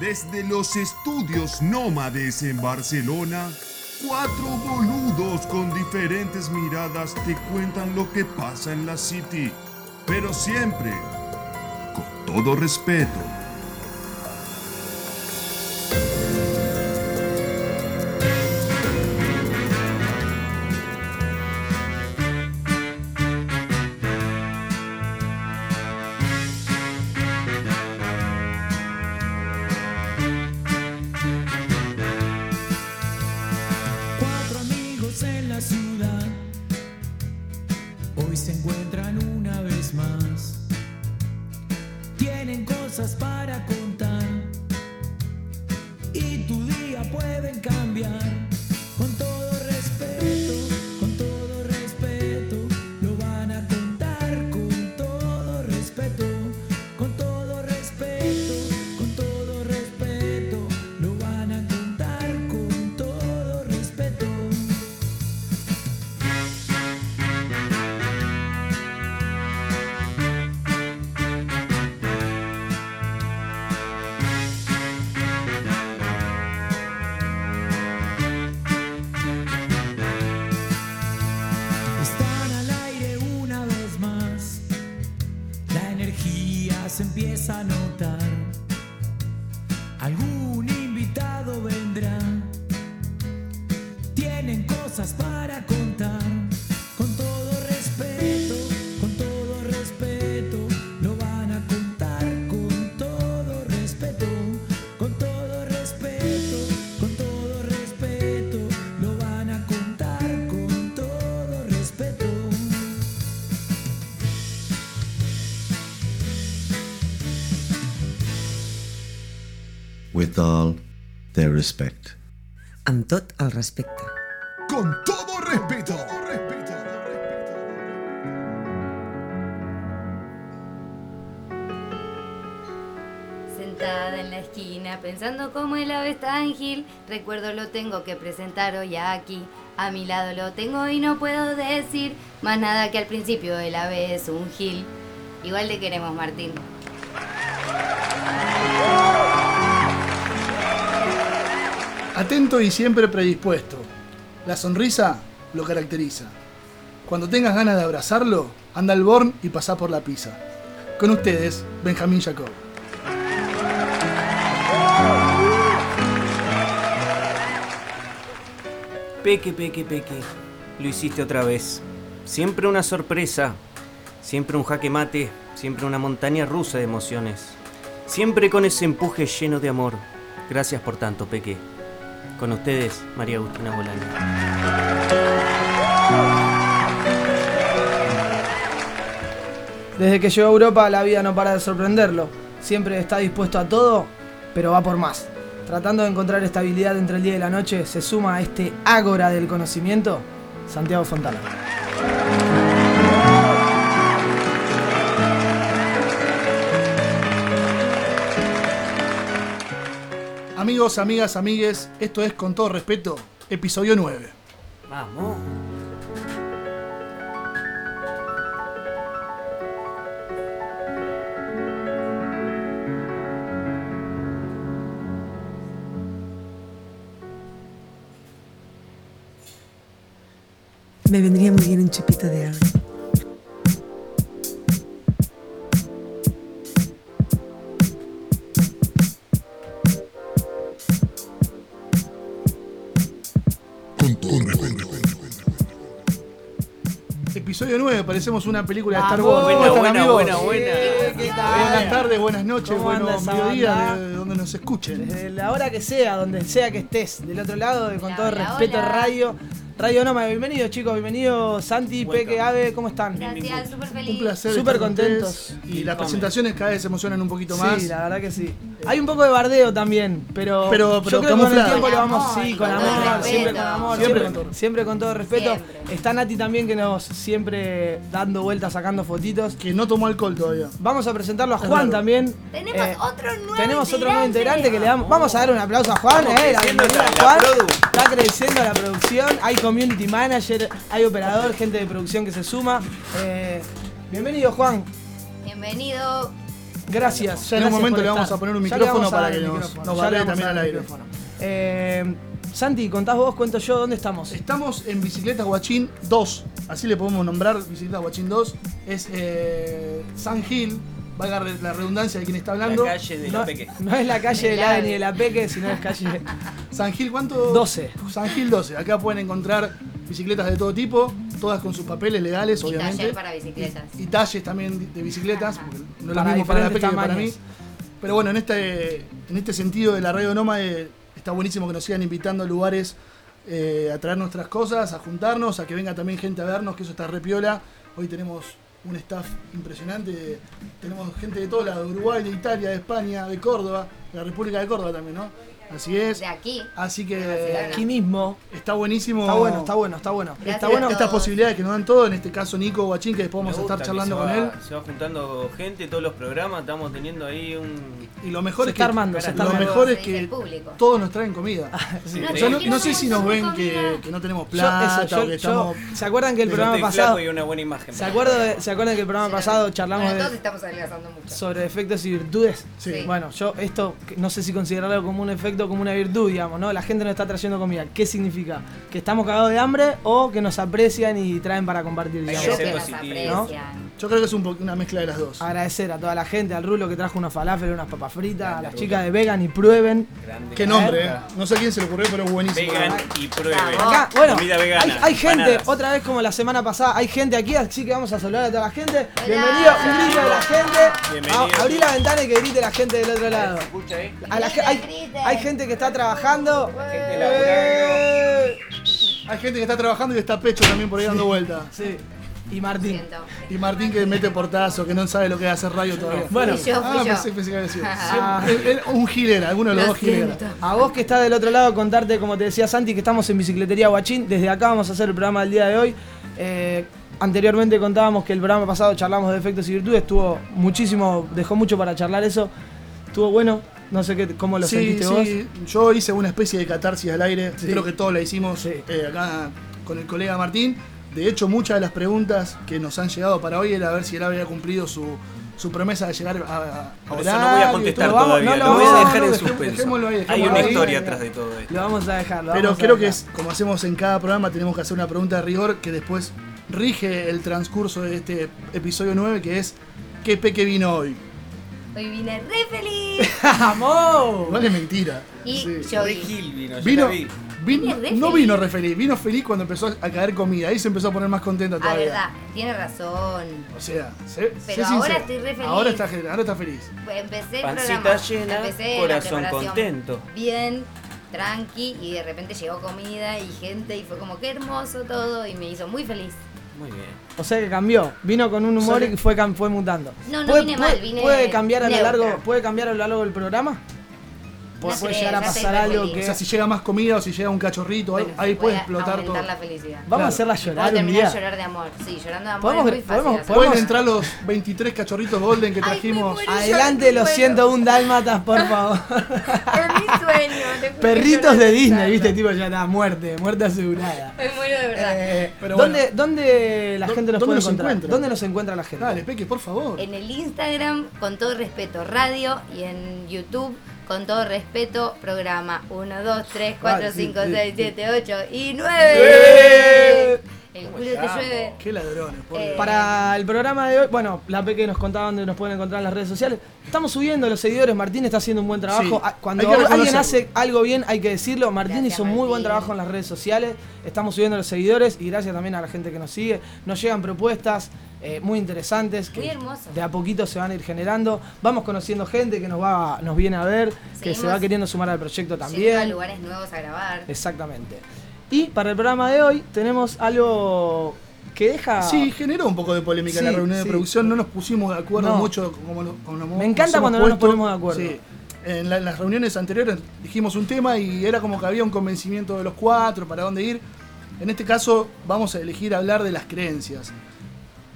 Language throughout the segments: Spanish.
Desde los estudios nómades en Barcelona, cuatro boludos con diferentes miradas te cuentan lo que pasa en la City, pero siempre con todo respeto. Respect. Amb tot el respecte. Con todo respeto. Sentada en la esquina, pensando cómo el ave está ángel, recuerdo lo tengo que presentar hoy aquí. A mi lado lo tengo y no puedo decir más nada que al principio el ave es un gil. Igual te queremos, Martín. Atento y siempre predispuesto. La sonrisa lo caracteriza. Cuando tengas ganas de abrazarlo, anda al Born y pasá por la pizza. Con ustedes, Benjamín Jacob. Peque, peque, peque. Lo hiciste otra vez. Siempre una sorpresa. Siempre un jaque mate. Siempre una montaña rusa de emociones. Siempre con ese empuje lleno de amor. Gracias por tanto, Peque. Con ustedes, María Agustina Bolaño. Desde que llegó a Europa la vida no para de sorprenderlo. Siempre está dispuesto a todo, pero va por más. Tratando de encontrar estabilidad entre el día y la noche, se suma a este ágora del conocimiento, Santiago Fontana. Amigos, amigas, amigues, esto es con todo respeto, episodio 9. Vamos. Me vendría muy bien un chupito de agua. Episodio 9, parecemos una película de Star. Wars. Buenas tardes, buenas noches, ¿Cómo anda buenos mediodías, de donde nos escuchen. Desde la hora que sea, donde sea que estés, del otro lado, con Hola, todo hola, respeto, hola. Radio. Radio Noma, bienvenidos chicos, bienvenidos Santi, Welcome. Peque, Ave, ¿cómo están? Gracias, súper feliz. Un placer. Súper contentos. Y las presentaciones cada vez se emocionan un poquito más. Sí, la verdad que sí. Hay un poco de bardeo también, pero, Pero- pero yo creo que con el tiempo lo vamos, amor, sí, con con amor, respeto. siempre con amor, Siempre siempre, con todo- siempre con todo respeto. Siempre. Está Nati también que nos siempre dando vueltas, sacando fotitos. Que no tomó alcohol todavía. Vamos a presentarlo a Es Juan raro. también. Tenemos Eh, otro nuevo Tenemos otro nuevo integrante que le damos. Vamos. Vamos a dar un aplauso a Juan, Vamos eh, la bienvenida la- a la Juan. Está creciendo la producción, hay community manager, hay operador, gente de producción que se suma. Eh, bienvenido Juan. Bienvenido. Gracias. Ya en un momento le vamos estar. a poner un micrófono para que nos- nos también al aire. micrófono. Eh, Santi, contás vos, cuento yo, ¿dónde estamos? Estamos en Bicicleta Guachín 2, así le podemos nombrar Bicicleta Guachín 2. Es eh, San Gil, valga la redundancia de quien está hablando. La calle de no, la Peque. no es la calle de Del la ni de la Peque, sino es calle San Gil, ¿cuánto? 12. San Gil 12. Acá pueden encontrar bicicletas de todo tipo, todas con sus papeles legales, Y obviamente. taller para bicicletas. Y, y talles también de bicicletas, porque no es lo Para mismo para la Peque que para mí. Pero bueno, en este, en este sentido de la radio Nómade está buenísimo que nos sigan invitando a lugares eh, a traer nuestras cosas, a juntarnos, a que venga también gente a vernos, que eso está re piola. Hoy tenemos un staff impresionante, tenemos gente de todo lado, de Uruguay, de Italia, de España, de Córdoba, de la República de Córdoba también, ¿no? Así es. De aquí. Así que. Aquí mismo. está buenísimo. Está bueno, está bueno, está bueno. Gracias Está bueno. Estas posibilidades que nos dan todo, en este caso Nico Guachín, que después vamos a estar que charlando con va- él. Se va juntando gente, todos los programas, estamos teniendo ahí un... Y lo mejor Se es que está armando, se está lo armando. mejor es que el público. todos nos traen comida. Sí. No, O sea, no, quiero no sé si nos ven que, que no tenemos Yo- plata eso, yo- o que yo- estamos. ¿Se acuerdan que el Yo programa pasado. y una buena imagen. ¿Se acuerdan, de- ¿Se acuerdan que el programa pasado charlamos de- sobre defectos y virtudes? Sí. Bueno, yo esto que no sé si considerarlo como un efecto como una virtud, digamos, ¿no? La gente nos está trayendo comida. ¿Qué significa? ¿Que estamos cagados de hambre o que nos aprecian y traen para compartir, digamos? Yo que nos aprecian. Yo creo que es un una mezcla de las dos. Agradecer a toda la gente, al Rulo que trajo unos falafel, unas papas fritas, a las chicas de Vegan y Prueben. Grande. Qué nombre, eh. No sé a quién se le ocurrió, pero es buenísimo. Vegan y pruebe. Acá, bueno, Comida vegana. hay, hay gente, otra vez como la semana pasada, hay gente aquí, así que vamos a saludar a toda la gente. Hola. Bienvenido, un grito de la gente. Bienvenido. A- abrí la ventana y que grite la gente del otro lado. Escucha, eh. A la ge- hay, hay gente que está trabajando. gente. Eh, Hay gente que está trabajando y está pecho también por ahí dando vueltas. Sí. Y Martín. Y Martín que mete portazo, que no sabe lo que es hacer radio todavía. Bueno, Fui yo, fui ah, yo. pensé, pensé que había sido. Ah. Él- él- un gilera, alguno de los Lo dos gileras. siento. A vos que estás del otro lado, contarte, como te decía Santi, que estamos en Bicicletería Guachín. Desde acá vamos a hacer el programa del día de hoy. Eh, anteriormente contábamos que el programa pasado charlamos de defectos y virtudes. Estuvo muchísimo, dejó mucho para charlar eso. Estuvo bueno. No sé qué, cómo lo Sí, sentiste vos. sí, yo hice una especie de catarsis al aire, Sí. creo que todos la hicimos Sí. eh, acá con el colega Martín. De hecho, muchas de las preguntas que nos han llegado para hoy era a ver si él había cumplido su, su promesa de llegar a, a, a Por eso no voy a contestar Lo vamos- todavía, no lo, lo voy a dejar no, en suspenso. ahí, Hay una ahí. historia atrás de todo esto. Lo vamos a dejar. lo Pero vamos a creo que dejar. es, como hacemos en cada programa, tenemos que hacer una pregunta de rigor que después rige el transcurso de este episodio 9, que es ¿qué peque vino hoy? Hoy vine re feliz. ¡Vamos! Igual es mentira. Y Sí. yo vi. Gil vino, yo Vino, la vi. Vino- no feliz. vino re feliz, vino feliz cuando empezó a caer comida. Ahí se empezó a poner más contento Ah, todavía. verdad, tiene razón. O sea, sé, sé Pero ahora sincero. estoy re feliz. Ahora está, ahora está feliz. Empecé el Pancita programa, llena, empecé corazón contento. Bien, tranqui, y de repente llegó comida y gente, y fue como que hermoso todo, y me hizo muy feliz. Muy bien. O sea que cambió. Vino con un humor O sea que- y fue, fue mutando. No, no ¿Puede, vine puede- mal, vine puede cambiar a lo neutra. largo, ¿Puede cambiar a lo largo del programa? Puede, puede llegar a pasar algo feliz. que. O sea, si llega más comida o si llega un cachorrito, Bueno, ahí puede puede explotar todo. aumentar la felicidad. Vamos Claro. a hacerla llorar día. de llorar de amor. Sí, llorando de amor Podemos- es muy fácil podemos-. Pueden Podemos- entrar los 23 cachorritos golden que Ay, trajimos. muero. Adelante los Bueno. 101 dálmatas, por favor. Es mi sueño. Perritos de Disney, tanto. viste, tipo ya está, muerte, muerte asegurada. Me muero de verdad. Eh, Pero ¿dónde, bueno. ¿Dónde la ¿Dó- gente nos dónde puede nos encontrar? encuentra? ¿Dónde nos encuentra la gente? Dale, Peque, por favor. En el Instagram, con todo respeto, radio, y en YouTube, con todo respeto, programa 1, 2, 3, 4, Ah, sí, 5, sí, 6, sí. 7, 8 y ¡Eh! 9. El culo que llueve. Qué ladrones, por Eh, Dios. Para el programa de hoy, bueno, la Peque nos contaba dónde nos pueden encontrar en las redes sociales. Estamos subiendo los seguidores, Martín está haciendo un buen trabajo. Sí, Ah, Cuando hay que alguien reconocerlo. hace algo bien, hay que decirlo. Martín Gracias, hizo muy buen Martín. trabajo en las redes sociales. Estamos subiendo los seguidores y gracias también a la gente que nos sigue. Nos llegan propuestas eh, muy interesantes que Muy hermoso. de a poquito se van a ir generando. Vamos conociendo gente que nos va, nos viene a ver, que se Seguimos va queriendo sumar al proyecto Yendo a también. lugares nuevos a grabar. Exactamente. Y para el programa de hoy tenemos algo que deja. Sí, generó un poco de polémica en la Sí, reunión de producción. No nos pusimos de acuerdo No. mucho como, no- como nos Me encanta cuando no nos puesto. ponemos de acuerdo. Sí. En, la- en las reuniones anteriores dijimos un tema y era como que había un convencimiento de los cuatro para dónde ir. En este caso vamos a elegir hablar de las creencias.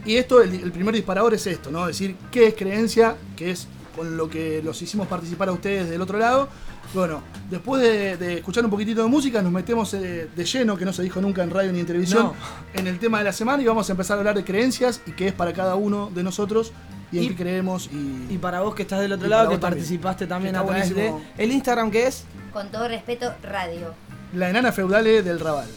Y esto, el, el primer disparador es esto, ¿no? Decir qué es creencia, que es con lo que los hicimos participar a ustedes del otro lado. Bueno, después de, de escuchar un poquitito de música, nos metemos eh, de lleno, que no se dijo nunca en radio ni en televisión, No. en el tema de la semana y vamos a empezar a hablar de creencias y qué es para cada uno de nosotros y en Y- qué creemos y, Y para vos que estás del otro lado, que también. participaste también a través de el Instagram que es Con todo respeto, radio. la enana feudale del Raval.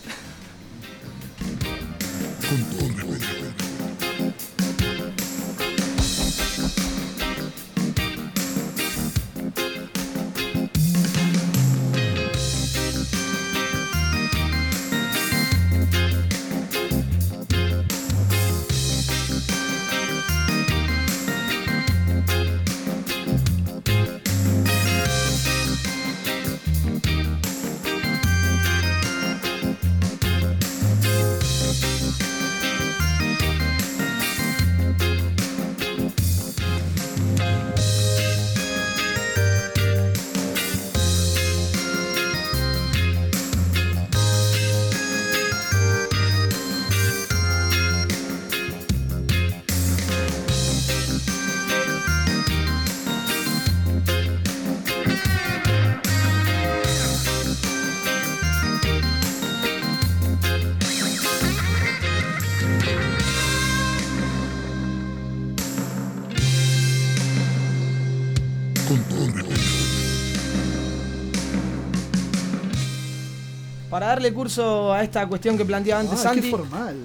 Darle curso a esta cuestión que planteaba antes Ah, qué Santi. formal.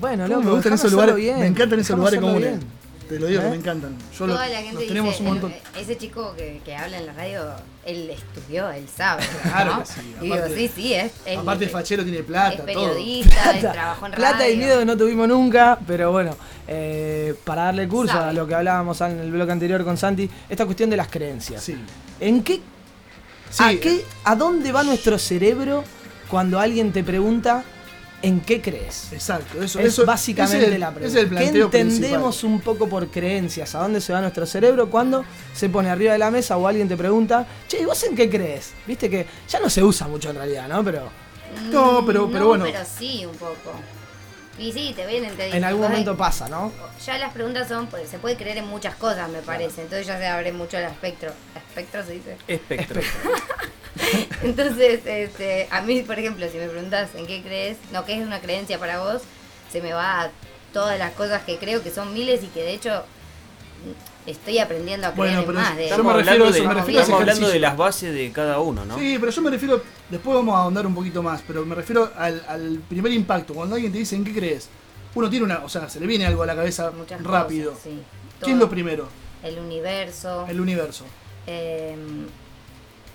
Bueno, ¿Cómo loco, me gustan esos lugares. bien, me encantan esos lugares comunes. bien. Te lo digo, que ¿Eh? me encantan. Yo lo- Toda la gente los dice, tenemos un "El- montón. ese chico que, que habla en la radio, él estudió, él sabe. Claro sí, Y digo, aparte- sí, sí, es. él- Aparte, es Fachero tiene plata, todo. periodista, él trabajó en radio. Plata y miedo no tuvimos nunca, pero bueno, eh, para darle curso Sabe. a lo que hablábamos en el bloque anterior con Santi, esta cuestión de las creencias. Sí. ¿En qué, Sí, a qué, a dónde va nuestro cerebro cuando alguien te pregunta en qué crees? Exacto, eso es eso- básicamente ese es el- la pregunta. es el ¿Qué entendemos principal. un poco por creencias? ¿A dónde se va nuestro cerebro cuando se pone arriba de la mesa o alguien te pregunta, che, ¿y vos en qué crees? Viste que ya no se usa mucho en realidad, ¿no? Pero No, pero- pero bueno. pero sí, un poco. Y sí, te vienen, te dicen. en algún "Ay, momento pasa, ¿no? Ya las preguntas son, pues se puede creer en muchas cosas, me parece. Entonces ya se abre mucho el espectro. ¿Espectro se dice? Espectro. Entonces, este, a mí, por ejemplo, si me preguntas en qué crees, no, qué es una creencia para vos, se me va a todas las cosas que creo que son miles y que de hecho estoy aprendiendo a creer Bueno, en pero más. De, yo Estamos me refiero eso, de, me refiero a ese estamos hablando de las bases de cada uno, ¿no? Sí, pero yo me refiero, después vamos a ahondar un poquito más, pero me refiero al, al primer impacto. Cuando alguien te dice en qué crees, uno tiene una, o sea, se le viene algo a la cabeza muchas rápido. cosas, sí. ¿Qué es lo primero? El universo, El universo. eh,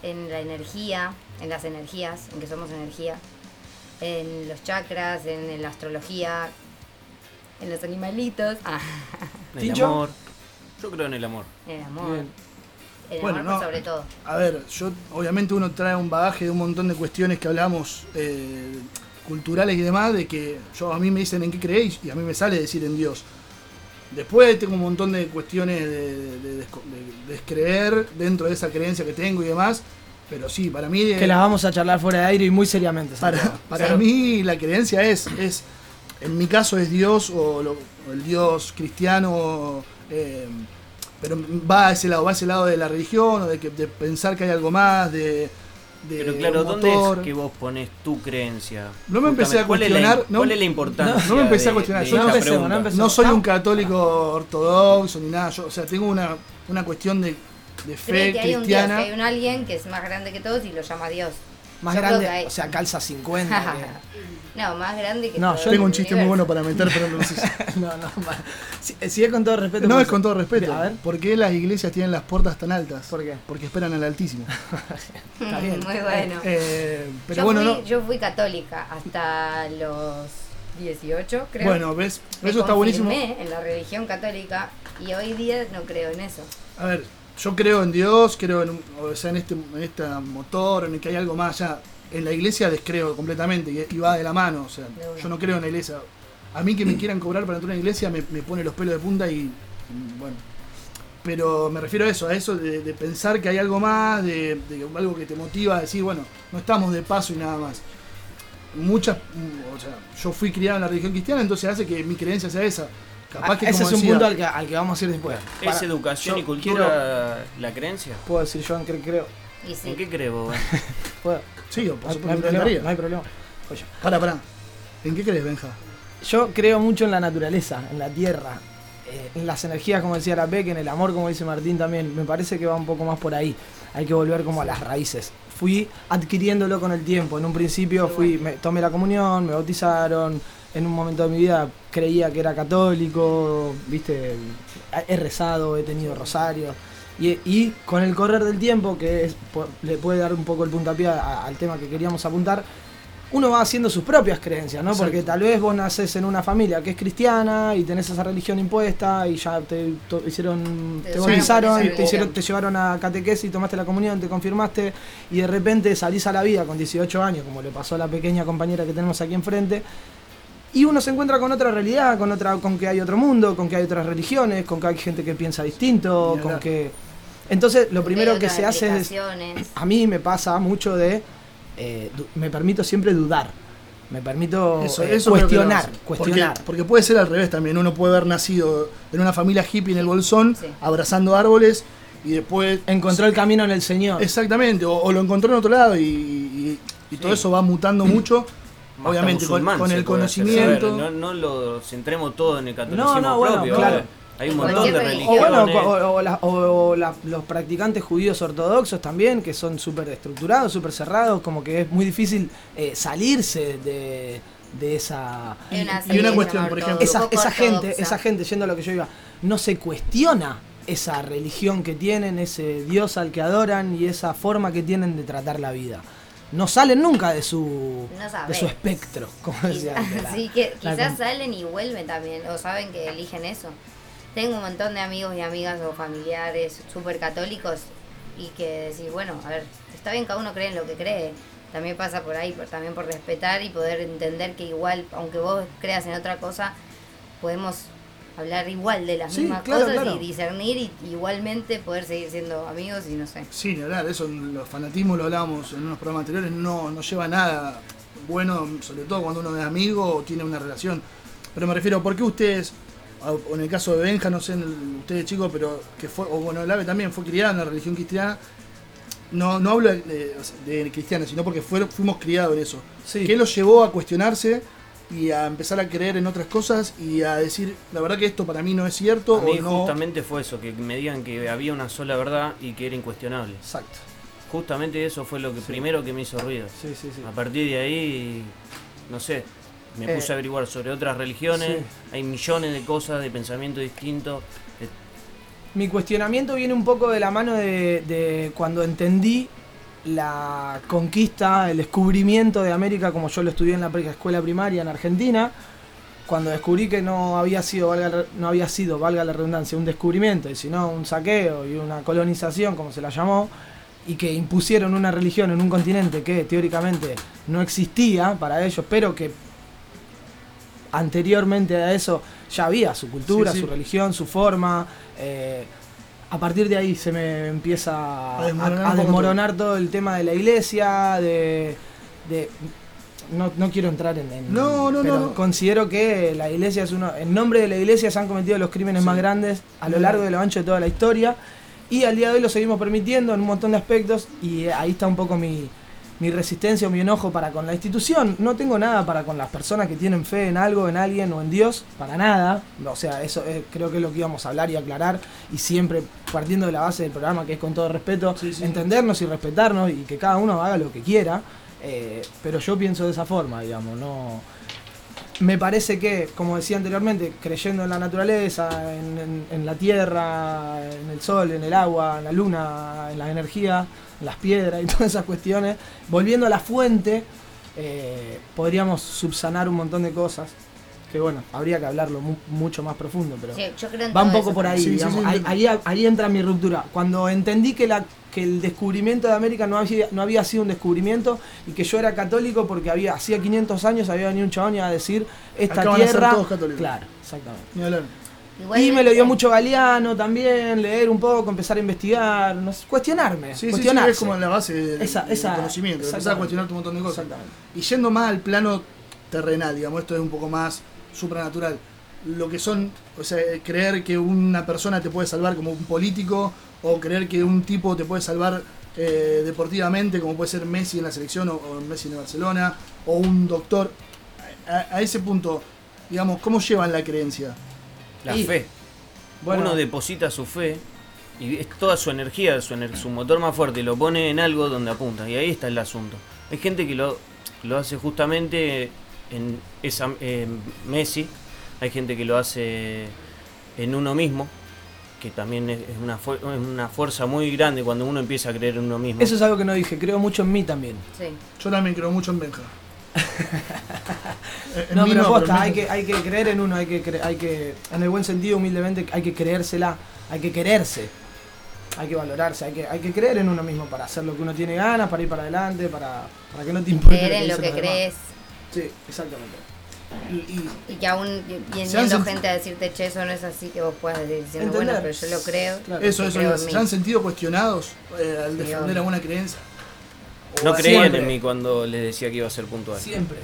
en la energía, en las energías, en que somos energía, en los chakras, en la astrología, en los animalitos, ah, En el ¿Tincho? amor. Yo creo en el amor. en el amor, Bien. el Bueno, amor no. sobre todo. A ver, yo obviamente uno trae un bagaje de un montón de cuestiones que hablamos eh, culturales y demás, de que yo a mí me dicen en qué creéis y a mí me sale decir en Dios. Después tengo un montón de cuestiones de, de desco- de descreer dentro de esa creencia que tengo y demás, pero sí, para mí... eh, Que las vamos a charlar fuera de aire y muy seriamente. para, para Sí. mí la creencia es, es, en mi caso es Dios o, lo- o el Dios cristiano, eh, pero va a ese lado, va a ese lado de la religión o de, que, de pensar que hay algo más, de... de Pero claro, ¿dónde motor. es que vos pones tu creencia? No me empecé a ¿Cuál es la- cuestionar, no- ¿Cuál es la importancia? no me empecé a cuestionar, de yo no empecemos, no empecemos. No soy un Ah. católico ortodoxo ni nada, yo, o sea, tengo una, una cuestión de, de fe Cree que hay un Dios, que cristiana. hay un alguien que es más grande que todos y lo llama Dios. Más Yo grande, hay- o sea, calza 50. no, más grande que No, todo yo Tengo un chiste muy bueno universo. para meter, pero no sé no, no, si, si es con todo respeto. No pues- es con todo respeto. A ver, ¿Por qué las iglesias tienen las puertas tan altas? ¿por qué? Porque esperan al Altísimo. Está bien. Muy bueno. Eh, pero yo, bueno, fui, no. yo fui católica hasta los 18, creo. Bueno, ves, Me eso está buenísimo. en la religión católica y hoy día no creo en eso. A ver, yo creo en Dios, creo en, o sea, en este, en este motor, en el que hay algo más allá. En la iglesia descreo completamente y, y va de la mano. O sea, yo no creo en la iglesia. A mí que me quieran cobrar para entrar a una iglesia me, me pone los pelos de punta y bueno. Pero me refiero a eso, a eso de, de pensar que hay algo más, de, de algo que te motiva a decir, bueno, no estamos de paso y nada más. Muchas, o sea, yo fui criado en la religión cristiana, entonces hace que mi creencia sea esa. Capaz Ah, que ese es un decía- punto al que, al que vamos a ir después. ¿Es Para- educación y cultura la creencia? Puedo decir yo en qué creo. Y sí. ¿En qué güey? Puedo. Sí, No, por hay supuesto, me problema, encantaría. no hay problema. Oye, Pará, pará. ¿En qué crees, Benja? yo creo mucho en la naturaleza, en la tierra. eh, en las energías, como decía la Peque, en el amor, como dice Martín también, me parece que va un poco más por ahí. Hay que volver como a las raíces. Fui adquiriéndolo con el tiempo. En un principio fui, me, tomé la comunión, me bautizaron. En un momento de mi vida creía que era católico, viste, he rezado, he tenido rosario. Y, y con el correr del tiempo, que es- le puede dar un poco el puntapié al tema que queríamos apuntar, uno va haciendo sus propias creencias, ¿no? Porque tal vez vos nacés en una familia que es cristiana y tenés esa religión impuesta y ya te hicieron, Te bautizaron, te, hicieron, te llevaron a catequesis, tomaste la comunión, te confirmaste y de repente salís a la vida con 18 años, como le pasó a la pequeña compañera que tenemos aquí enfrente. Y uno se encuentra con otra realidad, con otra, con que hay otro mundo, con que hay otras religiones, con que hay gente que piensa distinto, con que. Entonces, lo primero que se hace es a mí me pasa mucho de. eh, me permito siempre dudar. Me permito Eso, eh, eso cuestionar. Cuestionar. Porque, porque puede ser al revés también. Uno puede haber nacido en una familia hippie en el bolsón, Sí. abrazando árboles, y después. Encontró el camino en el Señor. Exactamente, o, o lo encontró en otro lado y, y- y todo Sí. eso va mutando mucho. Más Obviamente, con, con el conocimiento. Ver, no, no lo centremos todo en el catolicismo No, no, bueno, propio. claro. Hay un montón de cualquier O religiones. bueno, o, o la- o la- los practicantes judíos ortodoxos también, que son súper estructurados, súper cerrados, como que es muy difícil eh, salirse de, de esa... Una y una cuestión, por ejemplo. esa, esa gente, esa gente, yendo a lo que yo iba, no se cuestiona esa religión que tienen, ese Dios al que adoran y esa forma que tienen de tratar la vida. No salen nunca de su, No de su espectro, como decía antes. Así que quizás salen y vuelven también, o saben que eligen eso. Tengo un montón de amigos y amigas o familiares súper católicos y que decís, bueno, a ver, está bien, cada uno cree en lo que cree. También pasa por ahí, por- también por respetar y poder entender que igual, aunque vos creas en otra cosa, podemos hablar igual de las Sí, mismas claro, cosas claro. y discernir y igualmente poder seguir siendo amigos y no sé. Sí, ni hablar, eso los fanatismos lo hablábamos en unos programas anteriores, no, no lleva a nada bueno, sobre todo cuando uno es amigo o tiene una relación. Pero me refiero, ¿por qué ustedes, o en el caso de Benja, no sé, en el- ustedes chicos, pero que fue, o bueno, el AVE también fue criada en la religión cristiana, no, no hablo de, de, de cristiana, sino porque fueron, fuimos criados en eso. Sí. ¿Qué los llevó a cuestionarse y a empezar a creer en otras cosas y a decir, la verdad que esto para mí no es cierto A mí o no? justamente fue eso, que me digan que había una sola verdad y que era incuestionable. Exacto. Justamente eso fue lo que primero que me hizo ruido. Sí, sí, sí. A partir de ahí, no sé, me Eh, puse a averiguar sobre otras religiones, hay millones de cosas, de pensamientos distintos. de- Mi cuestionamiento viene un poco de la mano de, de cuando entendí la conquista, el descubrimiento de América como yo lo estudié en la escuela primaria en Argentina, cuando descubrí que no había sido, valga, la- no había sido, valga la redundancia, un descubrimiento, y sino un saqueo y una colonización, como se la llamó, y que impusieron una religión en un continente que teóricamente no existía para ellos, pero que anteriormente a eso ya había su cultura, Sí, sí. su religión, su forma. eh, a partir de ahí se me empieza A desmoronar a todo el tema de la iglesia, de... de- no, no quiero entrar en... en- No, no, pero no, no. considero que la iglesia es uno... En nombre de la iglesia se han cometido los crímenes Sí. más grandes a lo largo y lo ancho de toda la historia. Y al día de hoy lo seguimos permitiendo en un montón de aspectos y ahí está un poco mi, mi resistencia o mi enojo para con la institución. No tengo nada para con las personas que tienen fe en algo, en alguien o en Dios, para nada. O sea, eso eh, creo que es lo que íbamos a hablar y aclarar y siempre partiendo de la base del programa que es con todo respeto, Sí, sí. entendernos y respetarnos y que cada uno haga lo que quiera. Eh, pero yo pienso de esa forma, digamos, no me parece que, como decía anteriormente, creyendo en la naturaleza, en, en- en la tierra, en el sol, en el agua, en la luna, en la energía, en las piedras y todas esas cuestiones, volviendo a la fuente, eh, podríamos subsanar un montón de cosas. Que bueno, habría que hablarlo mu- mucho más profundo, pero Sí, yo creo en va un poco eso por ahí, Sí, digamos. sí, ahí, ahí- ahí entra mi ruptura. Cuando entendí que, la, que el descubrimiento de América no había, no había sido un descubrimiento y que yo era católico porque había hacía 500 años había venido un chabón y a decir esta Acá tierra. todos católicos. Claro, exactamente. Y me lo dio mucho Galeano también, leer un poco, empezar a investigar, no sé, cuestionarme. Sí, sí, sí, cuestionarse. es como la base del, Esa- del esa- conocimiento, empezar a cuestionarte un montón de cosas. Exactamente. Y yendo más al plano terrenal, digamos, esto es un poco más supranatural. Lo que son, o sea, creer que una persona te puede salvar como un político, o creer que un tipo te puede salvar eh, deportivamente, como puede ser Messi en la selección o, o Messi en Barcelona, o un doctor. A, a ese punto, digamos, ¿cómo llevan la creencia? La Y- fe. Bueno. Uno deposita su fe y es toda su energía, su, ener- su motor más fuerte, lo pone en algo donde apunta. Y ahí está el asunto. Hay gente que lo, lo hace justamente en esa en Messi, hay gente que lo hace en uno mismo, que también es una, fu- es una fuerza muy grande cuando uno empieza a creer en uno mismo. Eso es algo que no dije, creo mucho en mí también. Sí. Yo también creo mucho en Benja. En No, pero no, posta, hay que, hay que creer en uno, hay que, cre- hay que, en el buen sentido, humildemente, hay que creérsela, hay que quererse, hay que valorarse, hay que, hay que creer en uno mismo para hacer lo que uno tiene ganas, para ir para adelante, para, para que no te importe. Creer en lo que los demás. crees. Sí, exactamente. Y, y- Y que aún viniendo gente a decirte, che, eso no es así, que vos puedas decir, diciendo, Entender. bueno, pero yo lo creo. Claro. Eso, eso, creo iba a en decir. mí. ¿se han sentido cuestionados eh, al defender alguna creencia? no creían siempre. en mí cuando les decía que iba a ser puntual. siempre.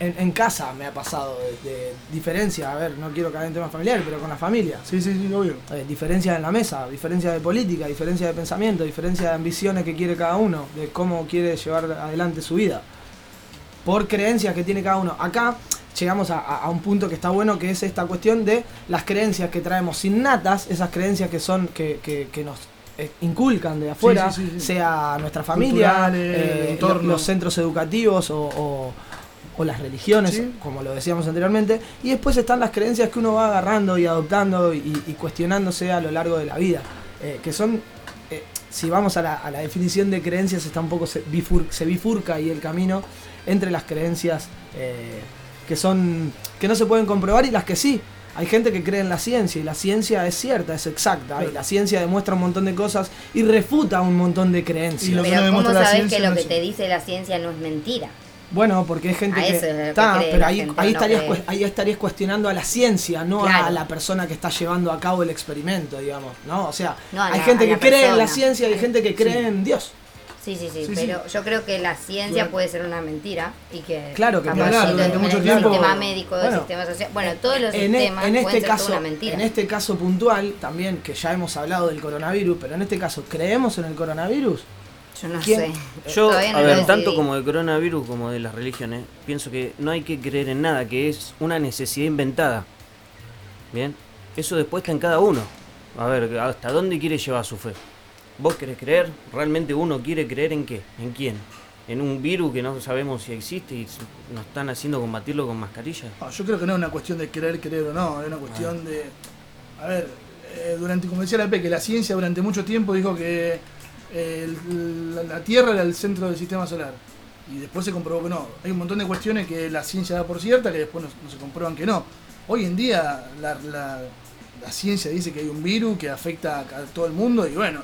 En, en casa me ha pasado de, de diferencia, a ver, no quiero caer en temas familiares, pero con la familia. Sí, sí, sí, obvio. Eh, diferencias en la mesa, diferencias de política, diferencias de pensamiento, diferencias de ambiciones que quiere cada uno, de cómo quiere llevar adelante su vida. Por creencias que tiene cada uno. Acá llegamos a, un punto que está bueno, que es esta cuestión de las creencias que traemos innatas, esas creencias que son, que, que- que nos eh, inculcan de afuera, sí, sí, sí. sea nuestra familia, eh, los centros educativos o, o- o las religiones, como lo decíamos anteriormente, y después están las creencias que uno va agarrando y adoptando y, y cuestionándose a lo largo de la vida, eh, que son, eh, si vamos a la, a la definición de creencias, está un poco se, bifur- se bifurca ahí el camino entre las creencias eh, que son que no se pueden comprobar y las que sí. Hay gente que cree en la ciencia y la ciencia es cierta, es exacta, y la ciencia demuestra un montón de cosas y refuta un montón de creencias. Y lo que Pero no ¿cómo sabes que lo no que te dice la ciencia no es mentira? Bueno, porque hay gente A que. que Está, cree pero ahí, gente, ahí, no estarías, cues- ahí estarías cuestionando a la ciencia, no a la persona que está llevando a cabo el experimento, digamos. ¿no? O sea, No, hay la- gente que cree en la ciencia y hay gente que cree en Dios. Sí, sí, sí, Sí, pero yo creo que la ciencia puede ser una mentira y que Claro que sí, durante el- mucho el tiempo- sistema médico, el Bueno, sistema social, bueno, todos los En, e- sistemas en pueden este ser caso, toda una mentira. en este caso puntual, también que ya hemos hablado del coronavirus, pero en este caso, ¿creemos en el coronavirus? Yo no ¿Quién? sé. Yo, no a ver, tanto como del coronavirus como de las religiones, pienso que no hay que creer en nada, que es una necesidad inventada. Bien, eso después está en cada uno. A ver, ¿hasta dónde quiere llevar su fe? ¿Vos querés creer? ¿Realmente uno quiere creer en qué? ¿En quién? ¿En un virus que no sabemos si existe y nos están haciendo combatirlo con mascarillas? No, yo creo que no es una cuestión de querer, creer o no, es una cuestión de. A ver, eh, durante, como decía la P, que la ciencia durante mucho tiempo dijo que eh, la, la Tierra era el centro del sistema solar. Y después se comprobó que no. Hay un montón de cuestiones que la ciencia da por cierta que después no, no se comprueban que no. Hoy en día la, la- la ciencia dice que hay un virus que afecta a, a todo el mundo y bueno,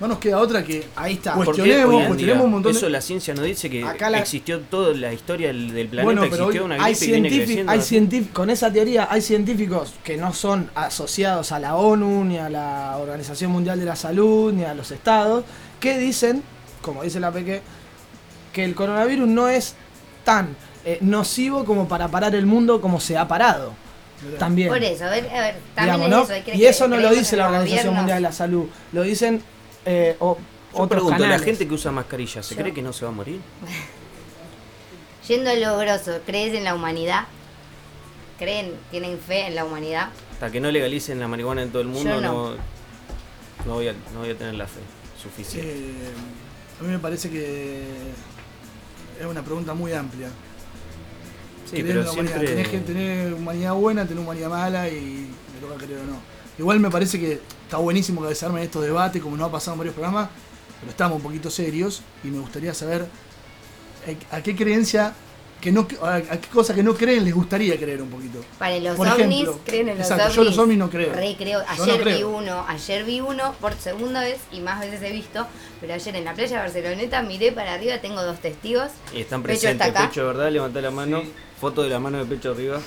no nos queda otra que Ahí está. Pues- ¿Por qué Cuestionemos, cuestionemos día un montón de- Eso la ciencia no dice que Acá la- existió toda la historia del, del planeta, Bueno, pero existió una hay gripe y viene científicos, hay científicos, con esa teoría hay científicos que no son asociados a la ONU, ni a la Organización Mundial de la Salud, ni a los estados, que dicen, como dice la Peque, que el coronavirus no es tan eh, nocivo como para parar el mundo como se ha parado. También. Por eso, a ver, a ver, también digamos, es ¿no? eso. hay que- y eso no lo dice la Organización gobiernos. Mundial de la Salud, lo dicen eh, o- Yo otros pregunto, canales. ¿la gente que usa mascarilla se Yo- cree que no se va a morir? Yendo a lo grosso, ¿crees en la humanidad? ¿Creen, tienen fe en la humanidad? Hasta que no legalicen la marihuana en todo el mundo, Yo no. no, no, voy, a, no voy a tener la fe suficiente. Eh, a mí me parece que es una pregunta muy amplia. sí, pero en la humanidad. siempre... Tenés que tener humanidad buena, tener humanidad mala y me toca creer o no. Igual me parece que está buenísimo que se armen estos debates, como nos ha pasado en varios programas, pero estamos un poquito serios y me gustaría saber eh, a qué creencia, que no, a, a qué cosa que no creen les gustaría creer un poquito. Para los Por ovnis, ejemplo, ¿creen en los exacto, ovnis? yo los ovnis no creo. Re creo. Ayer no vi creo. uno, ayer vi uno por segunda vez y más veces he visto, pero ayer en la playa de Barceloneta miré para arriba, tengo dos testigos. Y están Pecho presentes, está acá. pecho, ¿verdad? Levantá la mano, foto de la mano de pecho arriba.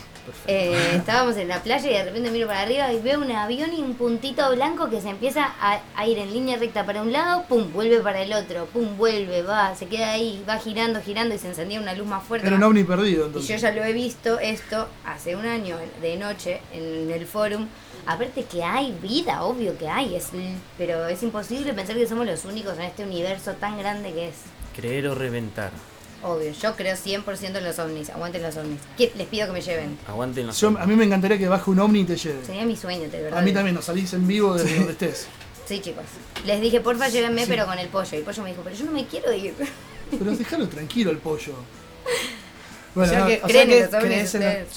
Eh, estábamos en la playa y de repente miro para arriba y veo un avión y un puntito blanco que se empieza a, a ir en línea recta para un lado, pum, vuelve para el otro, pum, vuelve, va, se queda ahí, va girando, girando y se encendía una luz más fuerte. Era un ovni perdido Y entonces. yo ya lo he visto esto hace un año de noche en el forum. Aparte que hay vida, obvio que hay, es, pero es imposible pensar que somos los únicos en este universo tan grande que es. Creer o reventar. Obvio, yo creo 100% en los ovnis. Aguanten los ovnis. Que- Les pido que me lleven. Aguanten los Yo- a mí me encantaría que baje un ovni y te lleve. Sería mi sueño, de verdad. A mí también, nos salís en vivo desde donde estés. Sí, chicos. Les dije, porfa, llévenme, pero con el pollo. Y el pollo me dijo, pero yo no me quiero ir. Pero déjalo tranquilo el pollo. Bueno, o sea no, que, o sea ¿Creen en que los ovnis crees en- ustedes?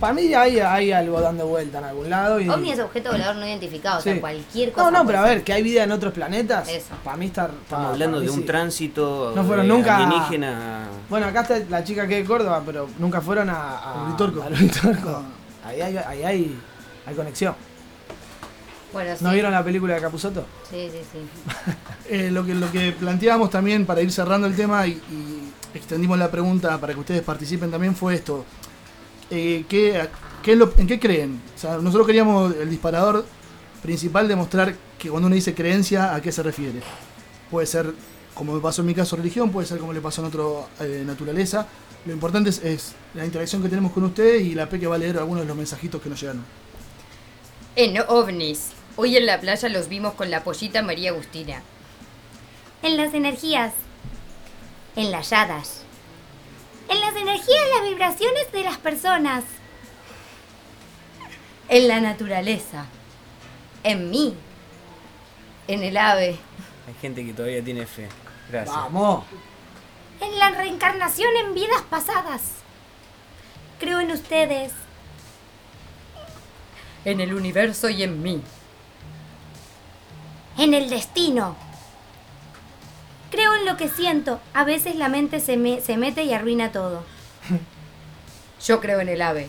Para mí hay, hay algo dando vuelta en algún lado. Y... Ovni es objeto volador no identificado, o sea, cualquier cosa. No, no, pero a ver, que hay vida en otros planetas. Eso. Para mí está. Estamos hablando de un tránsito No fueron eh, nunca- alienígena. Bueno, acá está la chica que es de Córdoba, pero nunca fueron a. a. No. Ahí hay, ahí hay, hay conexión. ser. Bueno, sí. ¿No vieron la película de Capuzoto? Sí, sí, sí. Eh, lo, que, lo que planteábamos también para ir cerrando el tema y, y extendimos la pregunta para que ustedes participen también fue esto. Eh, ¿qué, qué es lo- ¿En qué creen? O sea, nosotros queríamos el disparador principal demostrar que cuando uno dice creencia, ¿a qué se refiere? Puede ser, como me pasó en mi caso, religión, puede ser como le pasó en otro, eh, naturaleza. Lo importante es, es la interacción que tenemos con ustedes y la P que va a leer algunos de los mensajitos que nos llegaron. En ovnis. Hoy en la playa los vimos con la pollita María Agustina. En las energías. En las hadas. En las energías, las vibraciones de las personas. En la naturaleza. En mí. En el ave. Hay gente que todavía tiene fe. Gracias. Vamos. En la reencarnación en vidas pasadas. Creo en ustedes. En el universo y en mí. En el destino. Creo en lo que siento. A veces la mente se, me- se mete y arruina todo. Yo creo en el ave.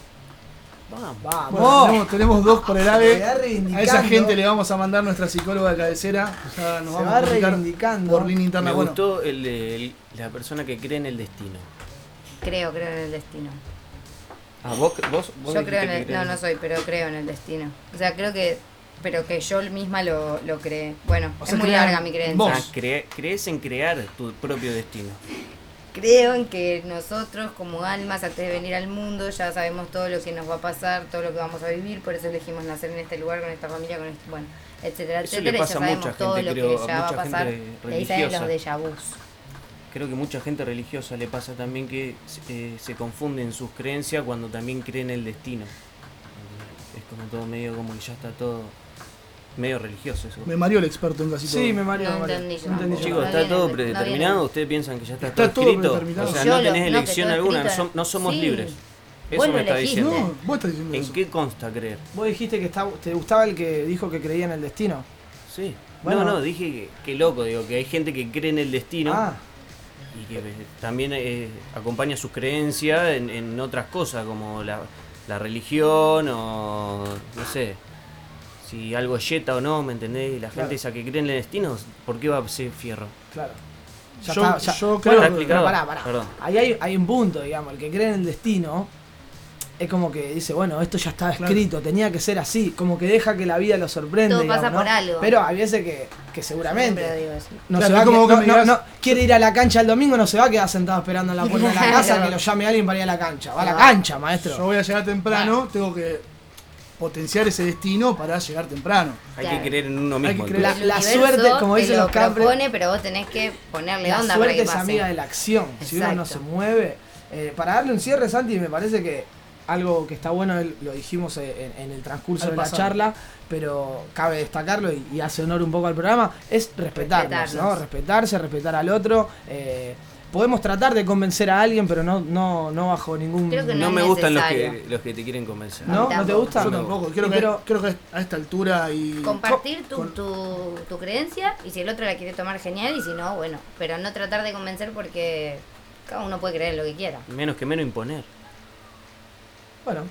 Vamos. Vamos. Bueno, tenemos, tenemos dos por el AVE. A esa gente le vamos a mandar nuestra psicóloga de cabecera. Ya nos Se vamos va a reivindicando. por línea interna. Me Bueno, gustó el, el- la persona que cree en el destino. Creo, creo en el destino. Ah, vos, vos, vos Yo creo en el... No, no soy, pero creo en el destino. O sea, creo que... Pero que yo misma lo, lo creé. Bueno, O es sea, muy larga mi creencia. vos. Ah, cre- crees en crear tu propio destino. Creo en que nosotros como almas antes de venir al mundo ya sabemos todo lo que nos va a pasar, todo lo que vamos a vivir, por eso elegimos nacer en este lugar, con esta familia, con este, bueno, etcétera, Eso etcétera, le y ya pasa a sabemos mucha todo gente, lo creo, que ya va a pasar. Y salen los déjà vus. Creo que mucha gente religiosa le pasa también que eh, se confunden sus creencias cuando también creen el destino. Es como todo medio como que ya está todo medio religioso eso. me mareó el experto en casi todo. Sí, me mareó. No entendí yo No entendí tampoco. yo. Chicos, está todo predeterminado, ustedes piensan que ya está, Está todo escrito. predeterminado. O sea, Yo no tenés elección alguna, escrito no somos Sí. libres. Eso me está diciendo. No, vos estás diciendo ¿En eso. qué consta creer? Vos dijiste que está- te gustaba el que dijo que creía en el destino. Sí. Bueno. no, no, dije que, que loco, digo, que hay gente que cree en el destino Ah, y que eh, también eh, acompaña sus creencias en, en otras cosas como la, la religión o no sé, si algo es yeta o no, ¿me entendés? Y la Claro. gente esa que cree en el destino, ¿por qué va a ser fierro? claro. Ya Yo- está, ya- yo Bueno, creo ¿Está que- pará, pará. Perdón. Ahí hay, hay un punto, digamos. El que cree en el destino es como que dice, bueno, esto ya estaba Claro. escrito, tenía que ser así. Como que deja que la vida lo sorprenda. Todo pasa por algo. Pero hay veces que, que seguramente. No Claro, se va como que- no- no- quiere ir a la cancha el domingo, no se va a quedar sentado esperando en la puerta de la casa Claro. que lo llame alguien para ir a la cancha. Va a la cancha, maestro. Yo voy a llegar temprano, tengo que potenciar ese destino para llegar temprano. Hay Claro. que creer en uno Hay que mismo. creer- La- la suerte, como dicen lo los propone, pero vos tenés que ponerle La onda para que suerte es pase. amiga de la acción. Si uno no se mueve. eh, para darle un cierre, Santi, me parece que algo que está bueno, lo dijimos en, en el transcurso Al de la charla, pero cabe destacarlo y, y hace honor un poco al programa, es respetarnos, ¿no? Respetarse, respetar al otro. eh, podemos tratar de convencer a alguien, pero no, no, no bajo ningún... Creo que No me gustan los que, los que te quieren convencer. ¿No? ¿No te gusta? Yo tampoco, creo que, pero- creo que a esta altura y. Compartir tu, con- tu, tu creencia y si el otro la quiere tomar genial y si no, bueno. Pero no tratar de convencer porque cada uno puede creer lo que quiera. Menos que menos imponer. Bueno,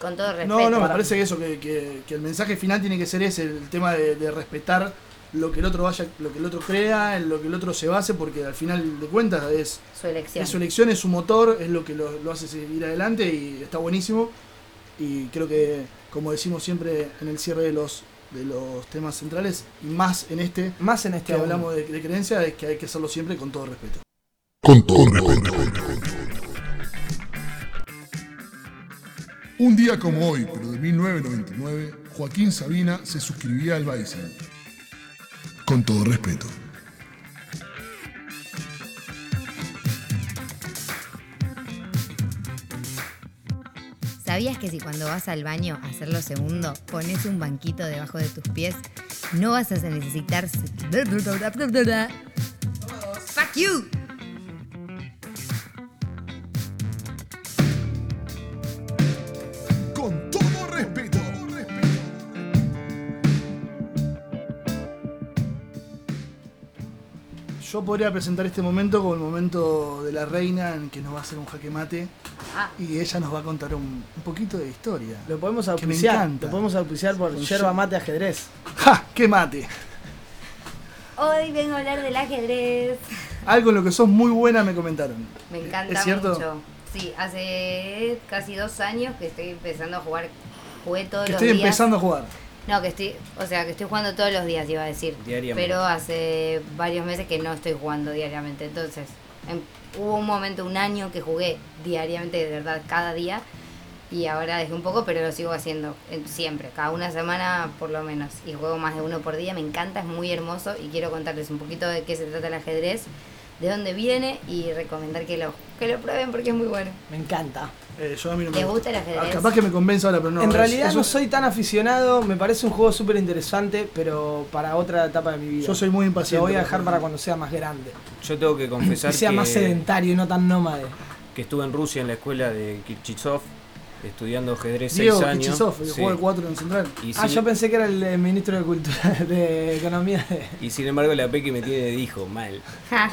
Con todo respeto. No, no, me parece que eso, que, que- que el mensaje final tiene que ser ese, el tema de, de respetar lo que el otro vaya, lo que el otro crea, en lo que el otro se base, porque al final de cuentas es, Su elección. es su elección, es su motor, es lo que lo, lo hace seguir adelante y está buenísimo. Y creo que, como decimos siempre en el cierre de los de los temas centrales, y más en este más en este que aún. hablamos de, de creencia, es que hay que hacerlo siempre con todo respeto. Con todo respeto. Un día como hoy, pero de 1999, Joaquín Sabina se suscribía al Bison con todo respeto. ¿Sabías que si cuando vas al baño a hacer lo segundo, pones un banquito debajo de tus pies, no vas a necesitar... ¡Fuck you! Yo podría presentar este momento como el momento de la reina en que nos va a hacer un jaque mate Ah. y ella nos va a contar un, un poquito de historia. Lo podemos Que me auspiciar. Lo podemos auspiciar por Un yerba mate ajedrez. ¡Ja! ¡Qué mate! Hoy vengo a hablar del ajedrez. Algo en lo que sos muy buena me comentaron. Me encanta ¿Es cierto? mucho. Sí, hace casi dos años que estoy empezando a jugar. Jugué todos Que los estoy días. empezando a jugar. No, que estoy, o sea, que estoy jugando todos los días, iba a decir. Diariamente. Pero hace varios meses que no estoy jugando diariamente. Entonces, em- hubo un momento, un año que jugué diariamente, de verdad, cada día. Y ahora dejé un poco, pero lo sigo haciendo siempre, cada una semana por lo menos. Y juego más de uno por día, me encanta, es muy hermoso. Y quiero contarles un poquito de qué se trata el ajedrez, de dónde viene y recomendar que lo, que lo prueben porque es muy bueno. Me encanta. Eh, yo a mí no me ¿Te gusta el ajedrez? Ah, capaz que me convence ahora, pero no. en es- realidad es no soy tan aficionado, me parece un juego súper interesante, pero para otra etapa de mi vida. Yo soy muy impaciente. Lo voy a dejar para cuando sea más grande. Yo tengo que confesar Y sea que, más sedentario y no tan nómade. que estuve en Rusia en la escuela de Kirchitsov estudiando ajedrez Diego seis años. Kichizov, el Sí. juego de 4 en Central. Y, Ah, sin, yo pensé que era el eh, ministro de Cultura, de Economía. de- y sin embargo la Peque me tiene de hijo, mal. Ja,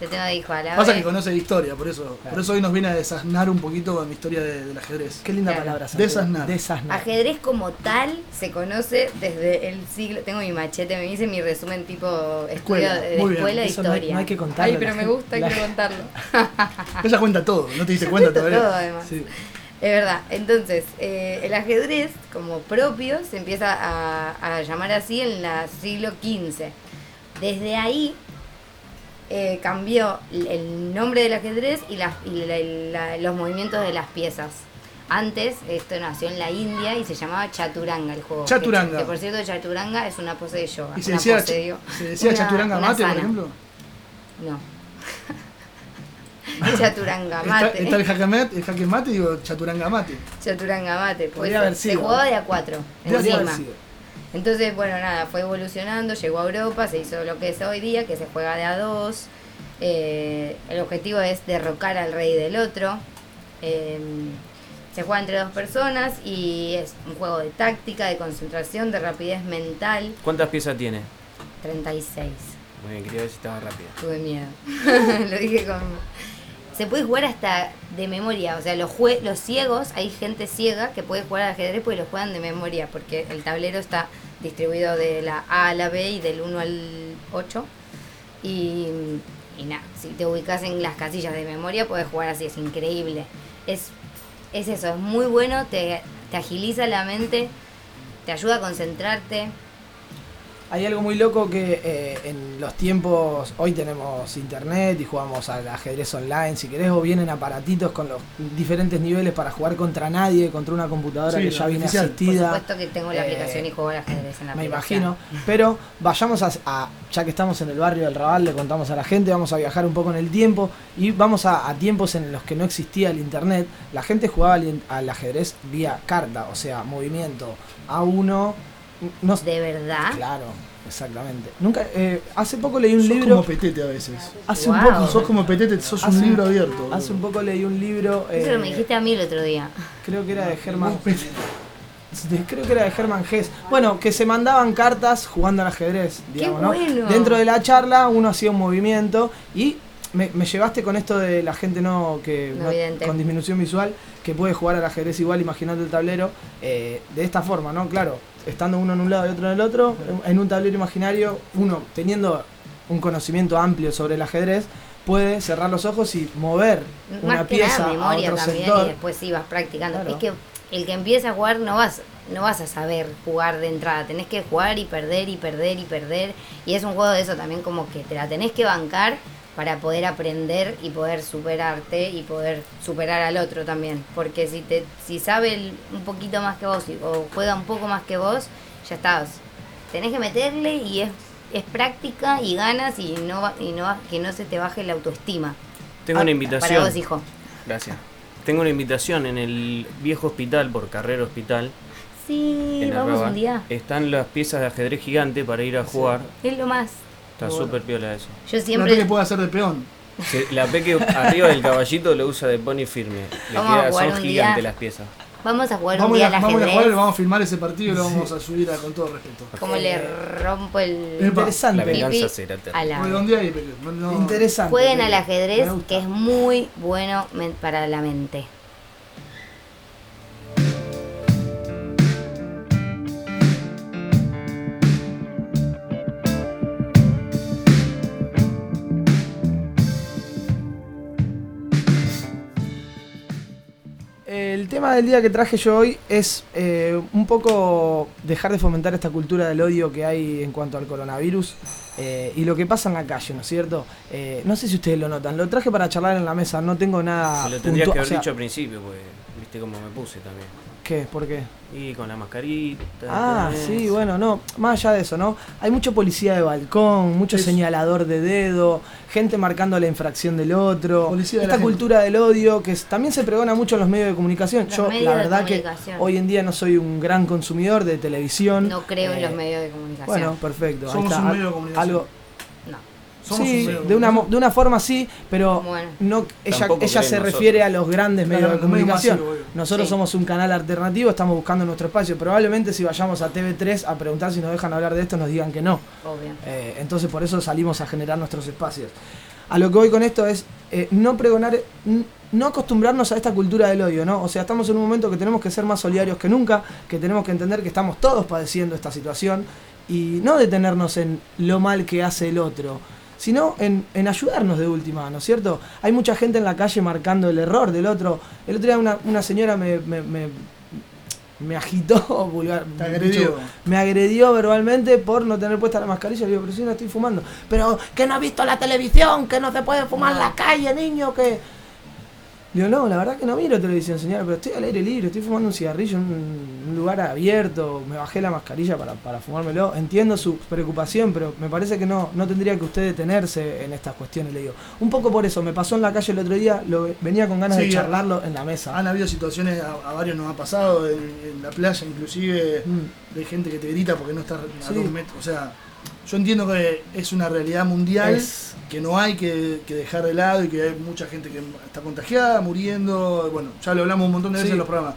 Te tengo de hijo a la Pasa vez. que conoce de historia, por eso, por eso hoy nos viene a desasnar un poquito con mi historia de- del ajedrez. Qué linda Claro. palabra. Santiago. Desasnar. Desasnar. Ajedrez como tal se conoce desde el siglo. Tengo mi machete, me hice mi resumen tipo estudio Escuela, de, de muy bien. escuela de Eso no hay- historia. no hay que contarlo, Ay, pero la me gente- gusta, la- quiero contarlo. Ella cuenta todo, no te diste cuenta cuento todavía. todo, además. Sí. Es verdad. Entonces, eh, el ajedrez como propio se empieza a, a llamar así en el siglo XV. Desde ahí eh, cambió el- nombre del ajedrez y, las- y la- la- los movimientos de las piezas. Antes, esto nació en la India y se llamaba chaturanga el juego. Chaturanga. Que, que, por cierto, chaturanga es una pose de yoga. ¿Y se decía, pose, digo. se decía Una- chaturanga una mate, por ejemplo? No. chaturanga mate. está el jaque mate, el jaque mate, digo chaturanga mate. Chaturanga mate. Pues, Podría haber se sido. jugaba de a cuatro. Podría haber encima. sido. Entonces, bueno, nada, fue evolucionando, llegó a Europa, se hizo lo que es hoy día, que se juega de a dos. Eh, el objetivo es derrocar al rey del otro. Eh, se juega entre dos personas y es un juego de táctica, de concentración, de rapidez mental. ¿Cuántas piezas tiene? 36. Muy bien, quería ver si estaba rápida. Tuve miedo. Lo dije con. Se puede jugar hasta de memoria. O sea, los, jue- los ciegos, hay gente ciega que puede jugar al ajedrez porque lo juegan de memoria. Porque el tablero está distribuido de la A a la B y del 1 al 8. Y, y nada, si te ubicas en las casillas de memoria, puedes jugar así. Es increíble. Es, es eso, es muy bueno. Te, te agiliza la mente, te ayuda a concentrarte. Hay algo muy loco que eh, en los tiempos, hoy tenemos internet y jugamos al ajedrez online, si querés, o vienen aparatitos con los diferentes niveles para jugar contra nadie, contra una computadora Sí, que ya viene artificial. Por asistida. supuesto que tengo la Eh, aplicación y juego al ajedrez en la Me aplicación. imagino, pero vayamos a, a- ya que estamos en el barrio del Raval, le contamos a la gente, vamos a viajar un poco en el tiempo y vamos a, a tiempos en los que no existía el internet, la gente jugaba al, al ajedrez vía carta, o sea, movimiento A1, no ¿De verdad? Claro, exactamente. Nunca, eh, hace poco leí un Sos libro. como petete a veces. Hace Wow. un poco. Sos como petete, sos Hace- un libro abierto. Hace un poco leí un libro. Eso eh, me dijiste a mí el otro día. Creo que era de Germán. Creo que era de Germán Hess. Bueno, que se mandaban cartas jugando al ajedrez, digamos, ¿no? bueno! Dentro de la charla uno hacía un movimiento y me, me llevaste con esto de la gente no que No no- vidente. con disminución visual que puede jugar al ajedrez igual imaginando el tablero eh, de esta forma, ¿no? Claro, estando uno en un lado y otro en el otro, en un tablero imaginario, uno teniendo un conocimiento amplio sobre el ajedrez puede cerrar los ojos y mover una Más que pieza nada a memoria otro también sector. y después sí vas practicando. Claro. Es que el que empieza a jugar no vas no vas a saber jugar de entrada, tenés que jugar y perder y perder y perder y es un juego de eso también como que te la tenés que bancar para poder aprender y poder superarte y poder superar al otro también, porque si te si sabe el- un poquito más que vos y- o juega un poco más que vos, ya estás. Tenés que meterle y es es práctica y ganas y no va- y no va- que no se te baje la autoestima. Tengo Ah, una invitación. Para vos, hijo. Gracias. Tengo una invitación en el viejo hospital, por Carrera Hospital. Sí, en vamos Arraba. un día. Están las piezas de ajedrez gigante para ir a jugar. Es lo más. Está Bueno. súper piola eso. Yo Una siempre. que puede hacer de peón. Se- la peque arriba del caballito lo usa de pony firme. Le Vamos a queda, jugar son gigantes las piezas. Vamos a jugar Vamos, un a, día a- al vamos a jugar y vamos a filmar ese partido y lo vamos a subir a, con todo respeto. Como le rompo el. Interesante. La venganza pipí será a la- Interesante. Jueguen al ajedrez, que es muy bueno para la mente. El tema del día que traje yo hoy es eh, un poco dejar de fomentar esta cultura del odio que hay en cuanto al coronavirus eh, y lo que pasa en la calle, ¿no es cierto? Eh, no sé si ustedes lo notan, lo traje para charlar en la mesa, no tengo nada... Se lo tendrías que haber o sea, dicho al principio, pues viste cómo me puse también. ¿Qué? ¿Por qué? Y con la mascarita. Ah, sí, bueno, no, más allá de eso, ¿no? Hay mucho policía de balcón, mucho Es- señalador de dedo, gente marcando la infracción del otro, Policía de la esta gente. cultura del odio que es- también se pregona mucho en los medios de comunicación. Los Yo, la verdad que hoy en día no soy un gran consumidor de televisión. No creo en Eh, los medios de comunicación. Bueno, perfecto. ahí Somos está, un medio de comunicación. Algo. Somos sí, un medio de una, de una forma sí, pero Bueno. no, ella, ella se nosotros. refiere a los grandes medios Claro, de comunicación. Nosotros Sí. somos un canal alternativo, estamos buscando nuestro espacio. Probablemente si vayamos a TV3 a preguntar si nos dejan hablar de esto, nos digan que no. Obvio. Eh, entonces por eso salimos a generar nuestros espacios. A lo que voy con esto es eh, no pregonar, no acostumbrarnos a esta cultura del odio, ¿no? O sea, estamos en un momento que tenemos que ser más solidarios que nunca, que tenemos que entender que estamos todos padeciendo esta situación y no detenernos en lo mal que hace el otro, sino en, en ayudarnos de última, ¿no es cierto? Hay mucha gente en la calle marcando el error del otro. El otro día una, una señora me, me, me- me agitó, vulgar, Te agredió. me agredió verbalmente por no tener puesta la mascarilla. Le digo, pero si no estoy fumando. Pero que no ha visto la televisión, que no se puede fumar en la calle, niño, que... Le digo, no, la verdad que no miro televisión, señora, pero estoy al aire libre, estoy fumando un cigarrillo en un, un lugar abierto, me bajé la mascarilla para, para fumármelo. Entiendo su preocupación, pero me parece que no, no tendría que usted detenerse en estas cuestiones, le digo. Un poco por eso, me pasó en la calle el otro día, lo, venía con ganas Sí, de charlarlo en la mesa. Han habido situaciones, a, a varios nos ha pasado, en, en la playa inclusive, Mm. de gente que te grita porque no está a Sí. dos metros. O sea, yo entiendo que es una realidad mundial Es- que no hay que, que dejar de lado y que hay mucha gente que está contagiada, muriendo. Bueno, ya lo hablamos un montón de veces Sí. en los programas.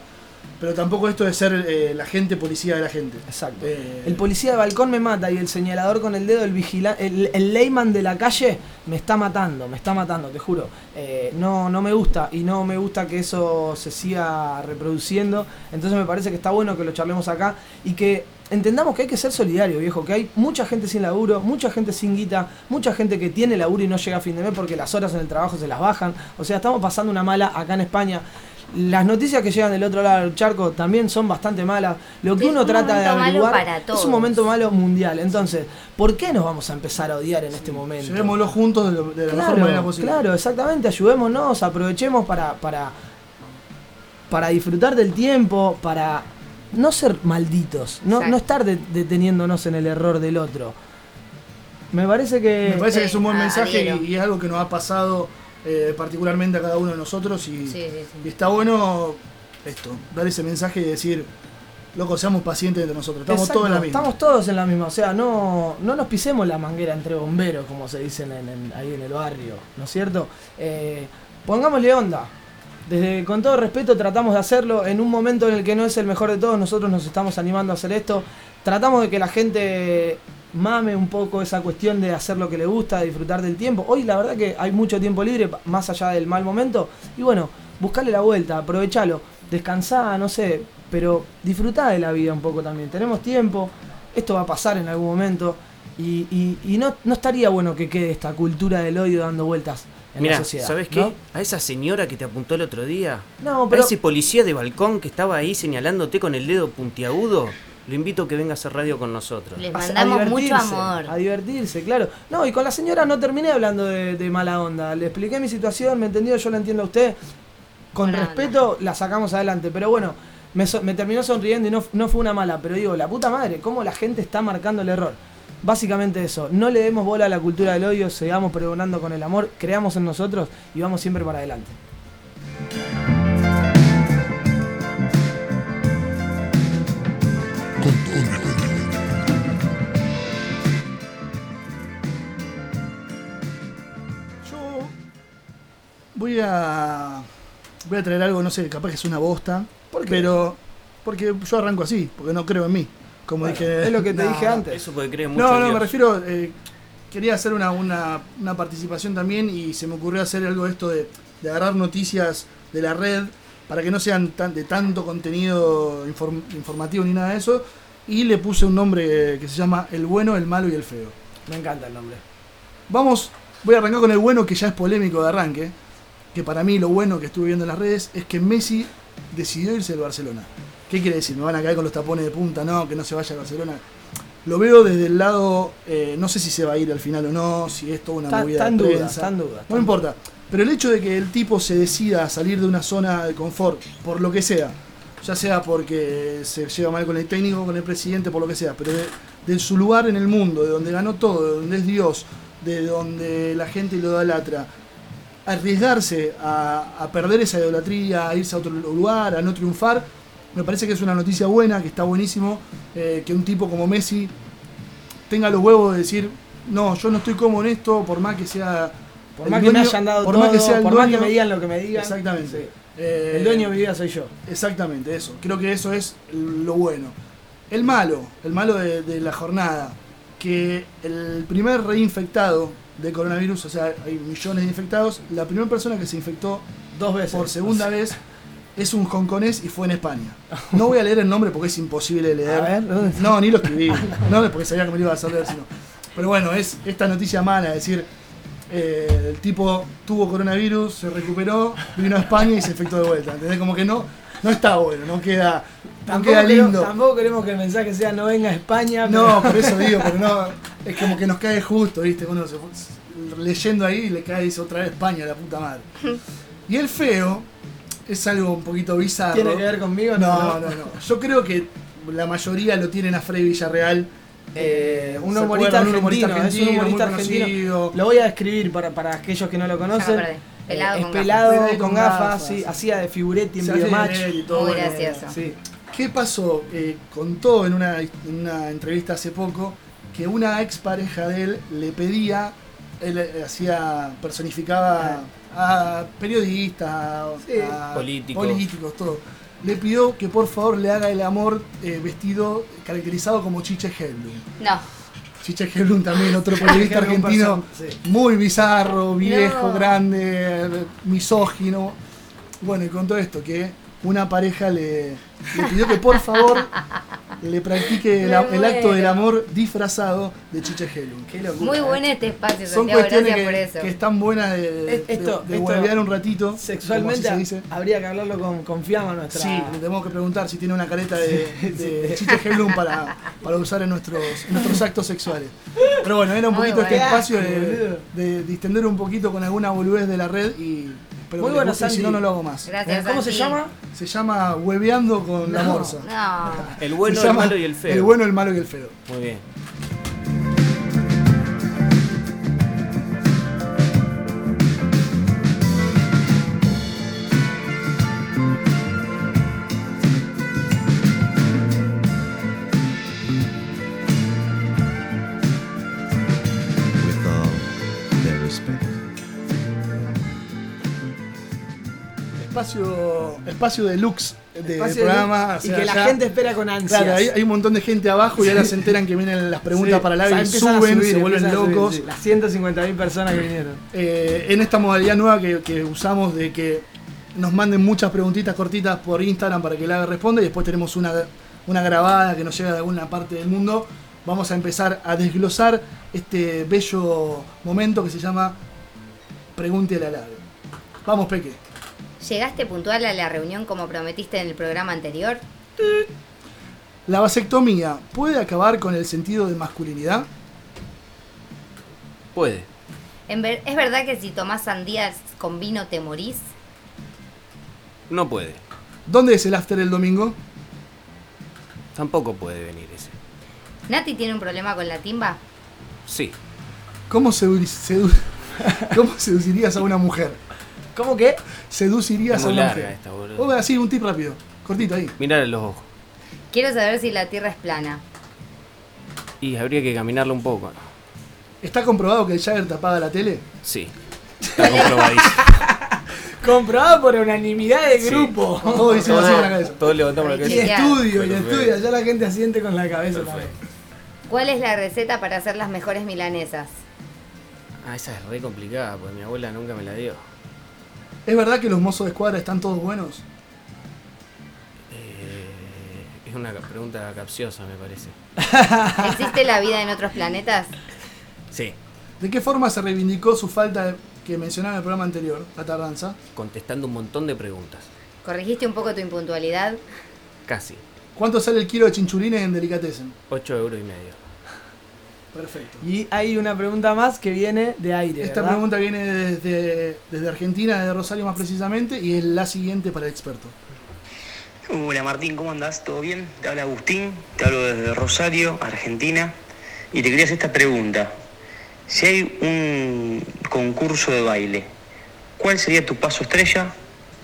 Pero tampoco esto de ser eh, la gente policía de la gente. Exacto. Eh, El policía de balcón me mata y el señalador con el dedo, el vigila el, el layman de la calle, me está matando, me está matando, te juro. Eh, no, no me gusta y no me gusta que eso se siga reproduciendo. Entonces me parece que está bueno que lo charlemos acá y que entendamos que hay que ser solidario, viejo, que hay mucha gente sin laburo, mucha gente sin guita, mucha gente que tiene laburo y no llega a fin de mes porque las horas en el trabajo se las bajan. O sea, estamos pasando una mala acá en España. Las noticias que llegan del otro lado del charco también son bastante malas. Lo que Es uno un trata de averiguar para es un momento malo mundial. Entonces, ¿por qué nos vamos a empezar a odiar en este momento? Llevémoslo juntos de, lo- de la mejor manera Claro, posible. claro, exactamente, ayudémonos, aprovechemos para, para, para disfrutar del tiempo, para no ser malditos, no, no estar de- deteniéndonos en el error del otro. Me parece que... Me parece que es un buen Ah, mensaje y, y es algo que nos ha pasado eh, particularmente a cada uno de nosotros y, Sí, sí, y sí. está bueno esto, dar ese mensaje y decir, loco, seamos pacientes entre nosotros, estamos Exacto, todos en la misma. Estamos todos en la misma, o sea, no, no nos pisemos la manguera entre bomberos, como se dicen en, en- ahí en el barrio, ¿no es cierto? Eh, pongámosle onda. Desde con todo respeto tratamos de hacerlo en un momento en el que no es el mejor de todos, nosotros nos estamos animando a hacer esto. Tratamos de que la gente mame un poco esa cuestión de hacer lo que le gusta, de disfrutar del tiempo. Hoy la verdad que hay mucho tiempo libre, más allá del mal momento. Y bueno, buscale la vuelta, aprovechalo, descansá, no sé, pero disfrutá de la vida un poco también. Tenemos tiempo, esto va a pasar en algún momento. Y, y- y no, no estaría bueno que quede esta cultura del odio dando vueltas en la sociedad. ¿sabes qué? ¿no? A esa señora que te apuntó el otro día, No, pero a ese policía de balcón que estaba ahí señalándote con el dedo puntiagudo, lo invito a que venga a hacer radio con nosotros. Les a- a mandamos mucho amor. A divertirse, claro. No, y con la señora no terminé hablando de, de mala onda. Le expliqué mi situación, me entendió, yo la entiendo a usted. Con Buena respeto la sacamos adelante. Pero bueno, me, so- me terminó sonriendo y no, no fue una mala. Pero digo, la puta madre, cómo la gente está marcando el error. Básicamente eso, no le demos bola a la cultura del odio, sigamos pregonando con el amor, creamos en nosotros y vamos siempre para adelante. Voy a. Voy a traer algo, no sé, capaz que es una bosta. ¿Por qué? Pero. Porque yo arranco así, porque no creo en mí. Como Bueno, dije. es lo que te No, dije antes. Eso porque cree mucho No, no, me refiero. eh, quería hacer una, una, una participación también y se me ocurrió hacer algo de esto de, de agarrar noticias de la red para que no sean tan, de tanto contenido inform- informativo ni nada de eso. Y le puse un nombre que se llama El bueno, el malo y el feo. Me encanta el nombre. Vamos, voy a arrancar con el bueno que ya es polémico de arranque. Que para mí lo bueno que estuve viendo en las redes es que Messi decidió irse del Barcelona. ¿Qué quiere decir? ¿Me van a caer con los tapones de punta? No, que no se vaya al Barcelona. Lo veo desde el lado, eh, no sé si se va a ir al final o no, si es toda una movida está de duda. No importa. Pero el hecho de que el tipo se decida a salir de una zona de confort, por lo que sea, ya sea porque se lleva mal con el técnico, con el presidente, por lo que sea, pero de, de su lugar en el mundo, de donde ganó todo, de donde es Dios, de donde la gente lo idolatra, arriesgarse a, a perder esa idolatría, a irse a otro lugar, a no triunfar, me parece que es una noticia buena, que está buenísimo, eh, que un tipo como Messi tenga los huevos de decir, no, yo no estoy cómodo en esto, por más que sea... Por el más que me hayan dado por todo, más que sea el por más que me digan lo que me digan. Exactamente. sí. Eh, El dueño de mi vida soy yo. Exactamente, eso. Creo que eso es lo bueno. El malo, el malo de, de la jornada, que el primer reinfectado de coronavirus, o sea, hay millones de infectados, la primera persona que se infectó Dos veces. por segunda vez es un hongkonés y fue en España. No voy a leer el nombre porque es imposible leer. A ver. No, ni lo escribí. No, porque sabía que me lo iba a hacer leer, sino. Pero bueno, es esta noticia mala, es decir, eh, el tipo tuvo coronavirus, se recuperó, vino a España y se infectó de vuelta. ¿Entendés? Como que no, no está bueno, no queda, no Tampoco, queda queremos- lindo. tampoco queremos que el mensaje sea no venga a España. No, pero- por eso digo, pero no, es como que nos cae justo, ¿viste? Uno se fue- leyendo ahí y le cae dice otra vez España, la puta madre. Y el feo es algo un poquito bizarro. ¿Tiene que ver conmigo? No, no, no. Yo creo que la mayoría lo tienen a Freddy Villarreal. Eh, un ¿se humorista argentino, es un argentino, humorista argentino. conocido. Lo voy a describir para, para aquellos que no lo conocen. Pelado Eh, es con pelado gafas. con Con gafas, gafas. sí, hacía de figuretti en videomatch. Muy gracioso. Sí. ¿Qué pasó? Eh, contó en una, en una entrevista hace poco que una ex pareja de él le pedía, él eh, hacía, personificaba a periodistas, a- Sí. a Políticos. políticos, todo. Le pidió que por favor le haga el amor eh, vestido, caracterizado como Chiche Helblum. No. Chiche Helblum también, otro periodista argentino, muy bizarro, viejo, No. grande, misógino. Bueno, y contó esto, que una pareja le, le pidió que por favor le practique el, acto del amor disfrazado de. Qué locura. Muy ¿eh? bueno este espacio, Son Santiago. cuestiones Gracias por que, eso. que están buenas de, de, Esto- de esto- huevear un ratito. Sexualmente como así se dice. habría que hablarlo con, con Fiamma, nuestra. Sí, le tenemos que preguntar si tiene una careta de, de Chiche Helblum para, para usar en nuestros, en nuestros actos sexuales. Pero bueno, era un Muy poquito este espacio de, de distender un poquito con alguna boludez de la red y espero Muy que bueno, si no, no lo hago más. Gracias, ¿Cómo se llama? Se llama Hueveando con la. Morsa. No. El bueno, Se el llama malo y el feo. El bueno, el malo y el feo. Muy bien. Espacio, espacio deluxe del Espacio programa. o y que la ya- gente espera con ansias. Claro, hay, hay un montón de gente abajo y ahora se enteran que vienen las preguntas Sí, para el o sea, aire, empiezan a suben, subir, se vuelven a subir, locos. sí. Las 150.000 personas que vinieron. Eh, en esta modalidad nueva que, que usamos de que nos manden muchas preguntitas cortitas por Instagram para que la responda y después tenemos una, una grabada que nos llega de alguna parte del mundo. Vamos a empezar a desglosar este bello momento que se llama Pregúntele al ave. Vamos, Peque. ¿Llegaste puntual a la reunión como prometiste en el programa anterior? ¿La vasectomía puede acabar con el sentido de masculinidad? Puede. En ver- ¿Es verdad que si tomás sandías con vino te morís? No puede. ¿Dónde es el after el domingo? Tampoco puede venir ese. ¿Nati tiene un problema con la timba? Sí. ¿Cómo, sedu- sedu- ¿Cómo seducirías a una mujer? ¿Cómo que? Seducirías a una larga esta, boludo. Así, un tip rápido, cortito ahí. Mirar los ojos. Quiero saber si la Tierra es plana. Y habría que caminarlo un poco. ¿Está comprobado que el Jagger te apaga la tele? Sí. Está comprobadísimo. Comprobado por unanimidad de Sí. grupo. Todos hicimos así con la cabeza. Todos levantamos la Ay, Y cabeza. estudio, y Perfecto. estudio. Ya la gente asiente con la cabeza también. ¿Cuál es la receta para hacer las mejores milanesas? Ah, esa es re complicada, porque mi abuela nunca me la dio. ¿Es verdad que los mozos de escuadra están todos buenos? Eh, es una pregunta capciosa, me parece. ¿Existe la vida en otros planetas? Sí, ¿De qué forma se reivindicó su falta de- que mencionaba en el programa anterior, la tardanza? contestando un montón de preguntas. ¿Corregiste un poco tu impuntualidad? Casi. ¿Cuánto sale el kilo de chinchulines en Delicatessen? 8 euros y medio. Perfecto. Y hay una pregunta más que viene de aire. Esta ¿verdad? pregunta viene desde, desde Argentina, desde Rosario más precisamente, y es la siguiente para el experto. Hola Martín, ¿cómo andás? ¿Todo bien? Te habla Agustín, te hablo desde Rosario, Argentina, y te quería hacer esta pregunta. Si hay un concurso de baile, ¿cuál sería tu paso estrella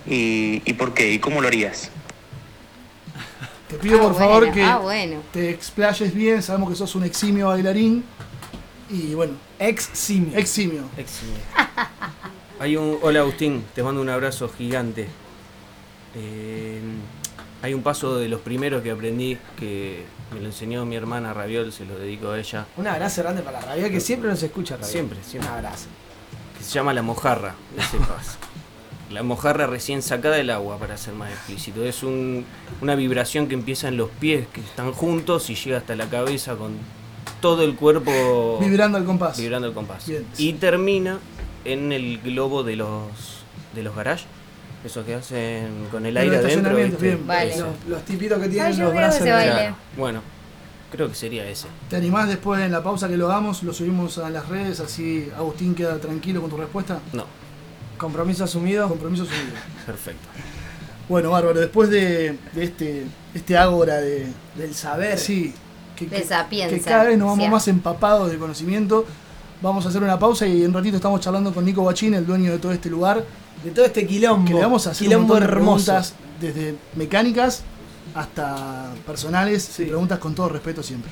y, y por qué? ¿Y cómo lo harías? Te pido Ah, por bueno, favor que Ah, bueno. te explayes bien, sabemos que sos un eximio bailarín, y bueno, Ex simio. eximio. Eximio. Hay un. Hola Agustín, te mando un abrazo gigante. Eh, hay un paso de los primeros que aprendí que me lo enseñó mi hermana Raviol, se lo dedico a ella, Un abrazo grande para la radio que siempre nos escucha. Radio. Siempre, siempre. Un abrazo. que se llama la mojarra, ese paso. La mojarra recién sacada del agua, para ser más explícito. Es un- una vibración que empieza en los pies que están juntos y llega hasta la cabeza con todo el cuerpo Vibrando al compás. vibrando el compás. Bien. Y termina en el globo de los de los garage, esos que hacen con el De aire los adentro. estacionamientos, ¿viste? bien. Vale. Eso. Los, los tipitos que Ay, tienen los brazos. Claro. Bueno, creo que sería ese. ¿Te animás después en la pausa que lo hagamos? Lo subimos a las redes, así Agustín queda tranquilo con tu respuesta. No, Compromiso asumido. Compromiso subido. perfecto. Bueno, bárbaro, después de, de este, este ágora de, Del saber. Sí, que, De que- cada vez nos vamos más empapados de conocimiento. Vamos a hacer una pausa y en un ratito estamos charlando con Nico Guachín, el dueño de todo este lugar, De todo este quilombo. que le vamos a hacer un quilombo montón de hermoso. preguntas desde mecánicas hasta personales preguntas con todo respeto siempre.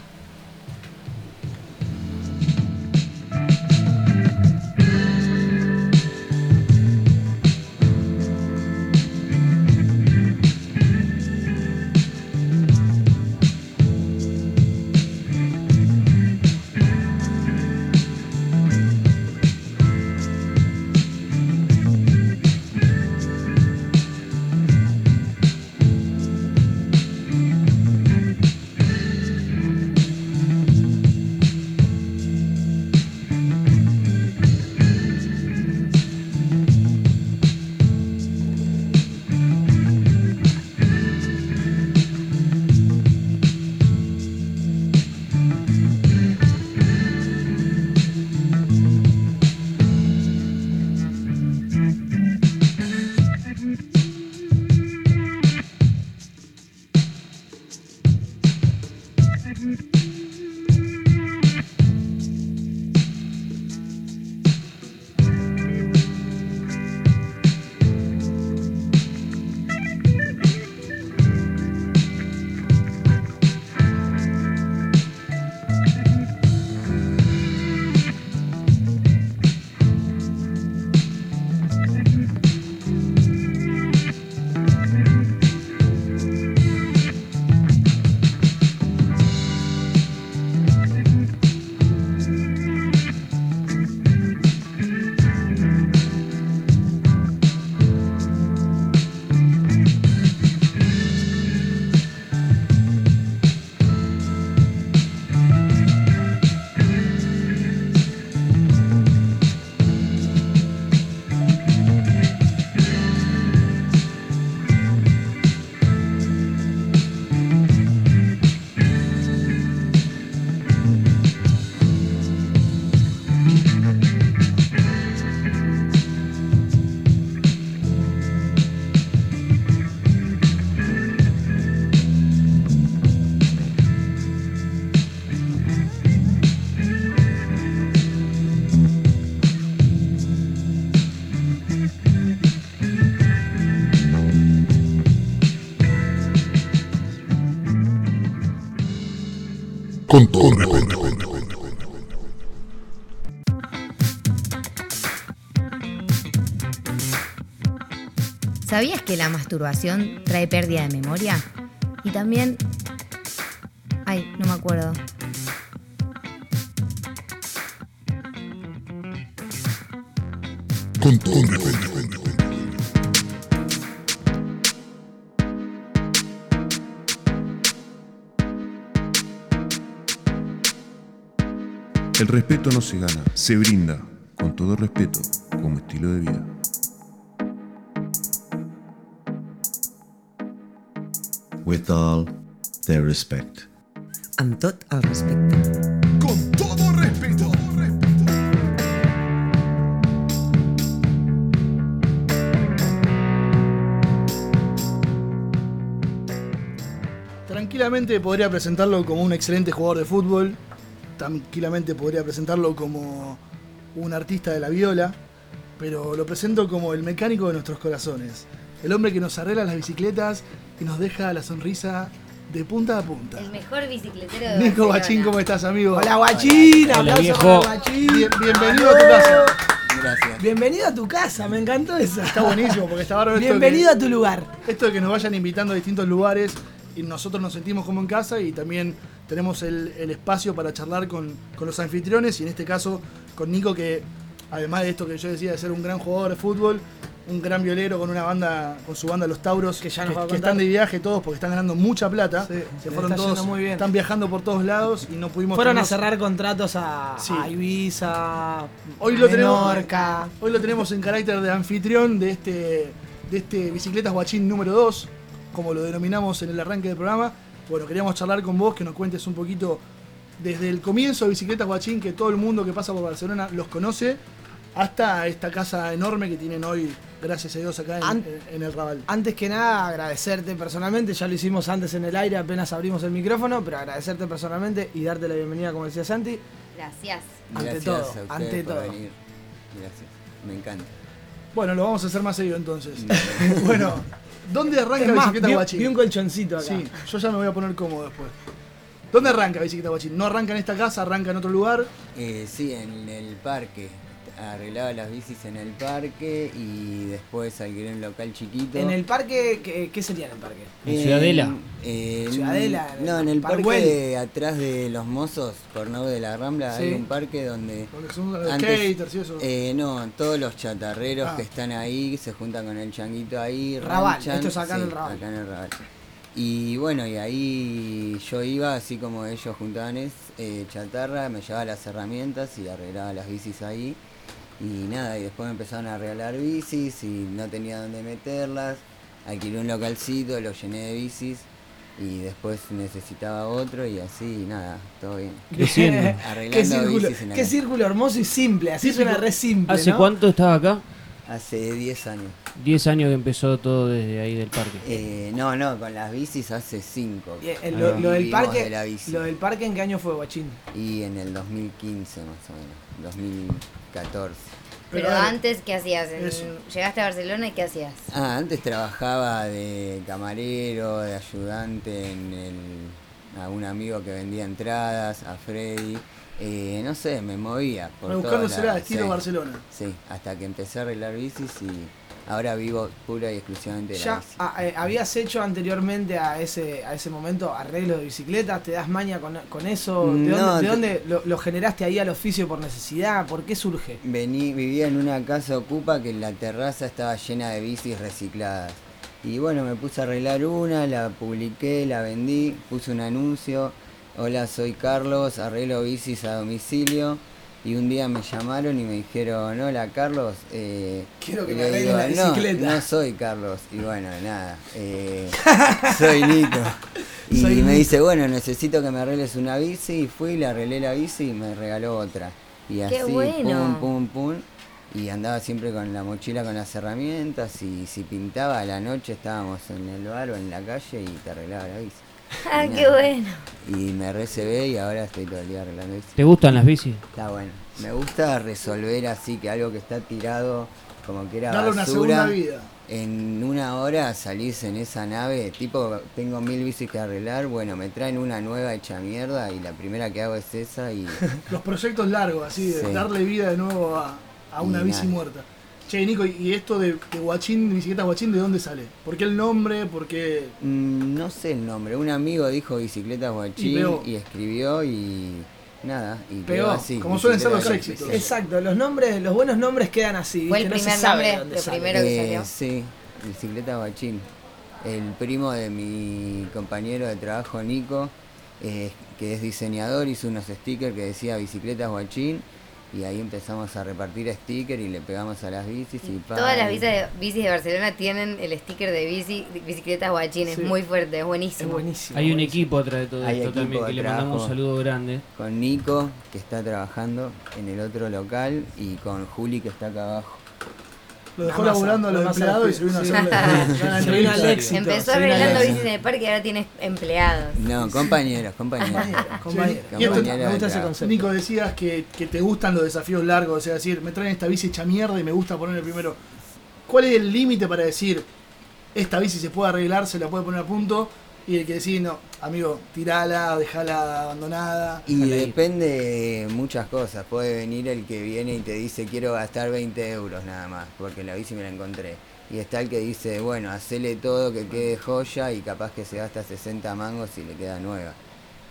Que la masturbación trae pérdida de memoria? Y también... Ay, no me acuerdo. Con todo respeto. El respeto no se gana, se brinda, con todo respeto, como estilo de vida. With all their respect. Amb tot el respecte. Con todo respeto. Tranquilamente podría presentarlo como un excelente jugador de fútbol. Tranquilamente podría presentarlo como un artista de la viola. Pero lo presento como el mecánico de nuestros corazones. El hombre que nos arregla las bicicletas y nos deja la sonrisa de punta a punta. El mejor bicicletero de Nico Barcelona. Bachín, ¿cómo estás, amigo? Hola, guachín. Hola, aplauso viejo. Bien- bienvenido a tu casa. Gracias. Bienvenido a tu casa, me encantó eso. Está buenísimo porque está bárbaro esto de que- Bienvenido a tu lugar. Esto de que nos vayan invitando a distintos lugares y nosotros nos sentimos como en casa y también tenemos el, el espacio para charlar con, con los anfitriones y en este caso con Nico que además de esto que yo decía de ser un gran jugador de fútbol, un gran violero con una banda, con su banda Los Tauros, Que ya nos va a que contar. están de viaje todos porque están ganando mucha plata, Sí, se le fueron está todos, yendo muy bien. están viajando por todos lados y no pudimos Fueron a cerrar contratos a, Sí. a Ibiza, Hoy lo, a tenemos, Menorca. hoy lo tenemos en carácter de anfitrión de este, de este Bicicletas Guachín número 2, como lo denominamos en el arranque del programa. Bueno, queríamos charlar con vos, que nos cuentes un poquito desde el comienzo de Bicicletas Guachín, que todo el mundo que pasa por Barcelona los conoce, hasta esta casa enorme que tienen hoy, gracias a Dios, acá en, An- en- en el Raval. Antes que nada, agradecerte personalmente, ya lo hicimos antes en el aire, apenas abrimos el micrófono, pero agradecerte personalmente y darte la bienvenida, como decía Santi. Gracias. Ante Gracias todo, a ustedes ante por todo. venir. Gracias. Me encanta. Bueno, lo vamos a hacer más seguido entonces. bueno, ¿dónde arranca Es más, Bicicletas vi, Guachín? vi un colchoncito acá. Sí, yo ya me voy a poner cómodo después. ¿Dónde arranca Bicicleta Guachín? No arranca en esta casa, arranca en otro lugar. Eh, sí, en el parque. Arreglaba las bicis en el parque y después alquilé un local chiquito. En el parque, ¿qué, qué sería en el parque? ¿En Ciudadela? eh, Ciudadela, No, en el parque Parkwell. atrás de los mozos, Cornau de la Rambla, Sí. hay un parque donde... Son los Antes- skaters y eso. Eh, no, todos los chatarreros Ah. que están ahí se juntan con el changuito ahí. Raval, ranchan. esto es acá en Sí, el Raval. acá en el Raval. Y bueno, y ahí yo iba, así como ellos juntaban es, eh, chatarra, me llevaba las herramientas y arreglaba las bicis ahí. Y nada, y después me empezaron a regalar bicis y no tenía dónde meterlas. Alquilé un localcito, lo llené de bicis y después necesitaba otro y así, nada, todo bien. Creciendo. qué Arreglando círculo, bicis en la qué círculo hermoso y simple, así suena re simple. ¿Hace ¿no? cuánto estaba acá? Hace 10 años. 10 años que empezó todo desde ahí del parque. Eh, no, no, con las bicis hace 5. Y, eh, lo, lo del parque, de la bici. lo del parque, ¿en qué año fue, Guachín? Y en el 2015 más o menos, 2014. Pero ver, antes, ¿qué hacías? En-. Llegaste a Barcelona y ¿qué hacías? Ah, antes trabajaba de camarero, de ayudante en el, a un amigo que vendía entradas, a Freddy. Eh, no sé, me movía. Por Rebuscándosela, todas las- estilo sí, Barcelona. Sí, hasta que empecé a arreglar bicis y ahora vivo pura y exclusivamente de la Ya bici. ah, eh, habías hecho anteriormente a ese, a ese momento arreglos de bicicletas, ¿te das maña con, con eso? ¿De No, dónde, de dónde lo, lo generaste ahí al oficio por necesidad? ¿Por qué surge? Vení, vivía en una casa ocupa que la terraza estaba llena de bicis recicladas. Y bueno, me puse a arreglar una, la publiqué, la vendí, puse un anuncio. Hola, soy Carlos, arreglo bicis a domicilio. Y un día me llamaron y me dijeron, hola Carlos. eh", Quiero que me arregles la "No, bicicleta". No, soy Carlos. Y bueno, nada, eh, soy Nico. Y Soy me Nico. dice, bueno, necesito que me arregles una bici. Y fui, le arreglé la bici y me regaló otra. Y Qué así, bueno. pum, pum, pum. Y andaba siempre con la mochila con las herramientas. Y si pintaba a la noche estábamos en el bar o en la calle y te arreglaba la bici. Ah, Y qué bueno. Y me recebé y ahora estoy todo el día arreglando bici. ¿Te gustan las bicis? Está bueno. Me gusta resolver así que algo que está tirado como que era Darle una basura. segunda vida. En una hora salís en esa nave, tipo, tengo mil bicis que arreglar, bueno, me traen una nueva hecha mierda y la primera que hago es esa y Los proyectos largos, así, de Sí. darle vida de nuevo a, a una Y bici nada. muerta. Che, Nico, ¿y esto de, de Guachín, bicicleta Guachín, de dónde sale? ¿Por qué el nombre? ¿Por qué...? Mm, no sé el nombre. Un amigo dijo bicicletas Y guachín y, escribió y nada. Y Pegó, quedó así. como suelen ser los éxitos. Exacto, los nombres, los buenos nombres quedan así. Fue el primer de nombre, lo sale. primero que Eh, salió. Sí, bicicleta guachín. El primo de mi compañero de trabajo, Nico, eh, que es diseñador, hizo unos stickers que decía bicicletas guachín. Y ahí empezamos a repartir stickers y le pegamos a las bicis y pa, Todas las bicis de, bicis de Barcelona tienen el sticker de bici, de bicicletas guachín, es Sí. muy fuerte, es Es buenísimo. buenísimo. Hay un buenísimo. equipo atrás de todo Hay esto también que le mandamos un saludo grande. con Nico, que está trabajando en el otro local, y con Juli, que está acá abajo. Lo dejó masa, laburando a los empleados y se vino a sí. hacer la, la Se vino al entrevista. éxito. Empezó arreglando bicis en el parque y ahora tiene empleados. No, compañeros, compañeros. Compañero. Y esto- me gusta ese concepto. Nico, decías que, que te gustan los desafíos largos, o sea, decir, me traen esta bici hecha mierda y me gusta poner el primero. ¿Cuál es el límite para decir, esta bici se puede arreglar, se la puede poner a punto? Y el que decís, no, amigo, tirala, dejala abandonada. Y depende de muchas cosas. Puede venir el que viene y te dice quiero gastar 20 euros nada más, porque la bici me la encontré. Y está el que dice, bueno, hacele todo que quede joya y capaz que se gasta 60 mangos y le queda nueva.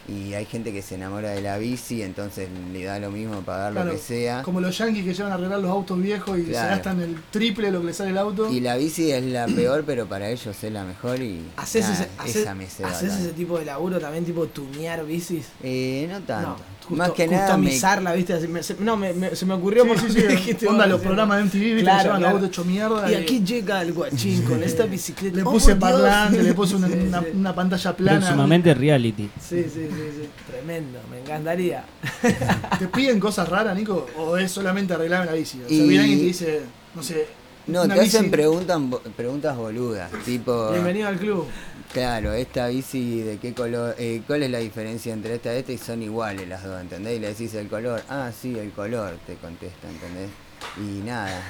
Y hay gente que se enamora de la bici, entonces le da lo mismo pagar Claro, lo que sea. Como los yankees que llevan a arreglar los autos viejos y se gastan el triple de lo que le sale el auto. Y la bici es la peor, pero para ellos es la mejor y ¿Haces, nada, ese, haces- haces ese tipo de laburo también, tipo tunear bicis? Eh, no tanto. No, Más custo- que nada me, ¿viste? Así me- se- no, me, me- se me ocurrió Sí, porque sí, sí, dijiste, onda los programas de MTV, viste, Claro, que llevan claro. los autos hecho mierda. Y aquí llega el guachín con esta bicicleta. le ¡Oh, puse parlante, le puse una, Sí, una- sí. una pantalla plana. Próximamente reality. Sí, sí, sí, sí. Tremendo, me encantaría. ¿Te piden cosas raras, Nico? ¿O es solamente arreglar la bici? O sea, Y- viene alguien y te dice, no sé. No, te hacen bici- bo- preguntas boludas, tipo... Bienvenido al club. Claro, esta bici de qué color, eh, ¿cuál es la diferencia entre esta y esta? Y son iguales las dos, ¿entendés? Y le decís el color, ah, sí, el color, te contesta, ¿entendés? Y nada,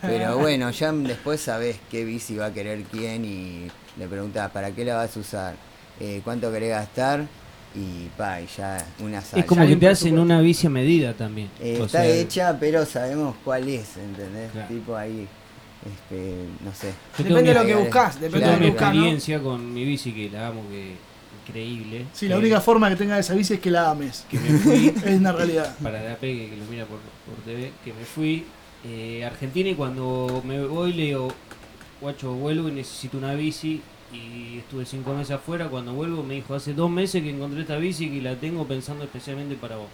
pero bueno, ya después sabés qué bici va a querer quién y le preguntás, ¿para qué la vas a usar? Eh, ¿Cuánto querés gastar? Y pa, y ya una sala. Es como que te hacen una bici a medida también. Eh, está sea, hecha, pero sabemos cuál es, ¿entendés? Claro. Tipo ahí, este, no sé. yo Depende de lo que buscas, Yo depende tengo de mi lo que buscas, ¿no? experiencia con mi bici que la amo, que increíble. Sí, la única forma que tenga esa bici es que la ames. que me fui Es una realidad. para la pegue que lo mira por, por TV, que me fui eh, a Argentina y cuando me voy le digo, guacho, vuelvo y necesito una bici y estuve cinco meses afuera, cuando vuelvo me dijo, hace dos meses que encontré esta bici y la tengo pensando especialmente para vos.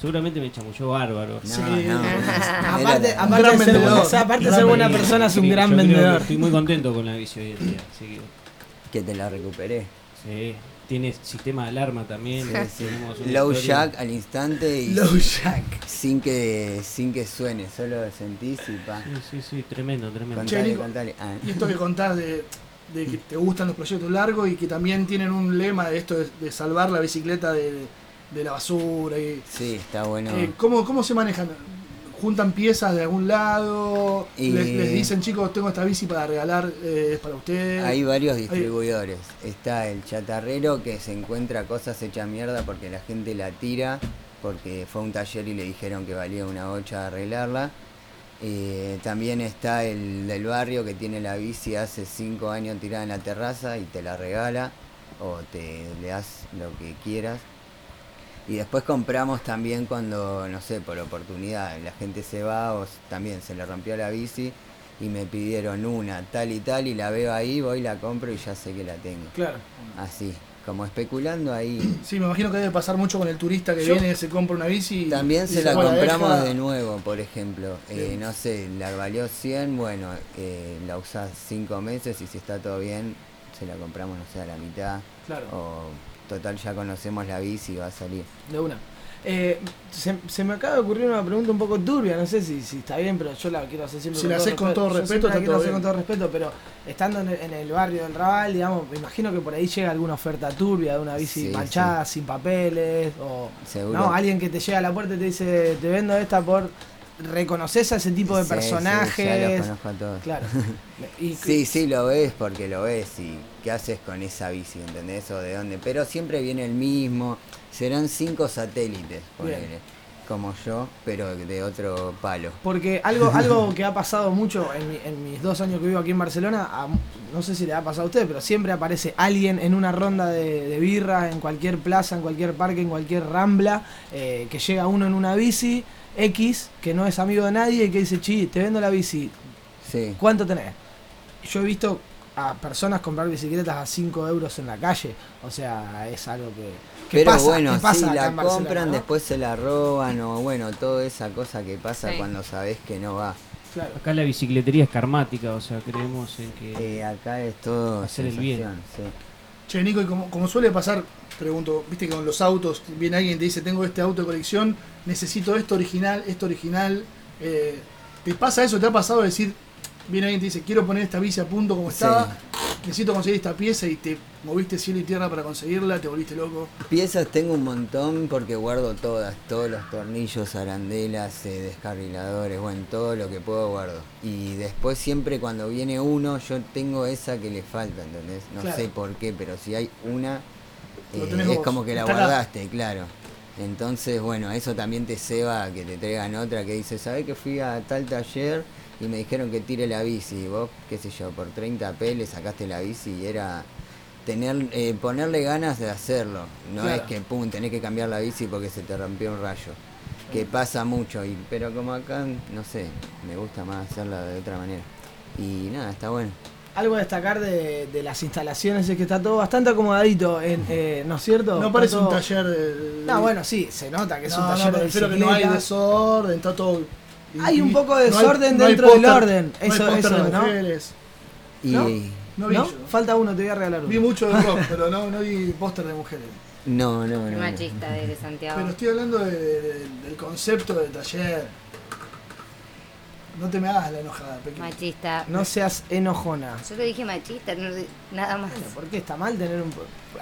Seguramente me chamulló bárbaro. No, Sí. no, era Aparte, aparte de ser, o sea, aparte de Gran ser buena persona, es un Sí, gran vendedor. Estoy muy contento con la bici hoy en día. Así que, que te la recuperé. sí, tiene sistema de alarma también. Sí, sí. Low historia. jack al instante y Low Jack. sin que sin que suene, solo sentís y pa. Sí, sí, sí, tremendo, tremendo. Contale, contale. Ah, Y esto que contás de, de que te gustan los proyectos largos y que también tienen un lema de esto de, de salvar la bicicleta de, de la basura. Y, sí, está bueno. eh, ¿cómo, ¿Cómo se manejan? ¿Juntan piezas de algún lado? Y- Les, les dicen, chicos, tengo esta bici para regalar, eh, es para usted? Hay varios distribuidores. Está el chatarrero que se encuentra cosas hechas mierda porque la gente la tira, porque fue a un taller y le dijeron que valía una bocha arreglarla. Eh, también está el del barrio que tiene la bici hace 5 años tirada en la terraza y te la regala o te le das lo que quieras. Y después compramos también cuando, no sé, por oportunidad, la gente se va o también se le rompió la bici y me pidieron una tal y tal y la veo ahí, voy, la compro y ya sé que la tengo. Claro. Así, como especulando ahí. Sí, me imagino que debe pasar mucho con el turista que Yo- viene, se compra una bici y También y se la compramos deja. de nuevo, por ejemplo. Eh, no sé, la valió 100, bueno, eh, la usás 5 meses y si está todo bien, se la compramos, no sé, a la mitad. Claro. O total, ya conocemos la bici y va a salir. De una. Eh, se, se me acaba de ocurrir una pregunta un poco turbia, no sé si, si está bien, pero yo la quiero hacer siempre Si la haces con todo respeto, la quiero hacer con todo respeto, pero estando en el, en el barrio del Raval, digamos, me imagino que por ahí llega alguna oferta turbia de una bici Sí, manchada, sin papeles, o Seguro. no, alguien que te llega a la puerta y te dice, te vendo esta por... ¿Reconoces a ese tipo de Sí, sí, personajes? ya los conozco a todos. Claro. Y- Sí, sí, lo ves porque lo ves y qué haces con esa bici, ¿entendés? O de dónde. Pero siempre viene el mismo. Serán cinco satélites, ponele. como yo, pero de otro palo. Porque algo, algo que ha pasado mucho en, mi- en mis dos años que vivo aquí en Barcelona, a- no sé si le ha pasado a usted, pero siempre aparece alguien en una ronda de, de birra, en cualquier plaza, en cualquier parque, en cualquier rambla, eh, que llega uno en una bici X, que no es amigo de nadie y que dice, chi, te vendo la bici, Sí. ¿cuánto tenés? Yo he visto a personas comprar bicicletas a 5 euros en la calle, o sea, es algo que, que Pero pasa, bueno, que pasa sí, la compran, ¿no? después se la roban o bueno, toda esa cosa que pasa Sí. cuando sabes que no va. Claro. Acá la bicicletería es karmática, o sea, creemos en que... Eh, acá es todo Hacer el bien. sí. Che, Nico, y como, como suele pasar, pregunto, viste que con los autos, viene alguien y te dice, tengo este auto de colección, necesito esto original, esto original. eh, ¿Te pasa eso? ¿Te ha pasado decir, viene alguien y te dice, quiero poner esta bici a punto como Sí. estaba, necesito conseguir esta pieza y te moviste cielo y tierra para conseguirla, te volviste loco? Piezas tengo un montón porque guardo todas, todos los tornillos, arandelas, eh, descarriladores, bueno, todo lo que puedo guardo. Y después siempre cuando viene uno, yo tengo esa que le falta, ¿entendés? No Claro. sé por qué, pero si hay una, eh, es vos, como que la guardaste, claro. Entonces, bueno, eso también te ceba que te traigan otra que dice, ¿sabés que fui a tal taller y me dijeron que tire la bici? Vos, qué sé yo, por 30 p le sacaste la bici y era tener eh, ponerle ganas de hacerlo. No Claro. es que pum, tenés que cambiar la bici porque se te rompió un rayo. Que pasa mucho, y, pero como acá, no sé, me gusta más hacerla de otra manera. Y nada, está bueno. Algo a destacar de, de las instalaciones es que está todo bastante acomodadito, en, eh, ¿no es cierto? No parece un taller de... No, bueno, sí, se nota que es No, un no, taller me de refiero que no hay desorden, está todo... Hay un poco de no hay- desorden no dentro del orden. no Eso, póster eso, ¿no? mujeres. Y ¿No? No vi ¿No? yo. Falta uno, te voy a regalar uno. Vi mucho de rock, pero no, no vi póster de mujeres. no, no, Qué no. no. machista eres, Santiago. Pero estoy hablando de- de- del concepto del taller. No te me hagas la enojada, Peque. Machista. No seas enojona. Yo te dije machista, no, nada más. ¿Por qué está mal tener un.?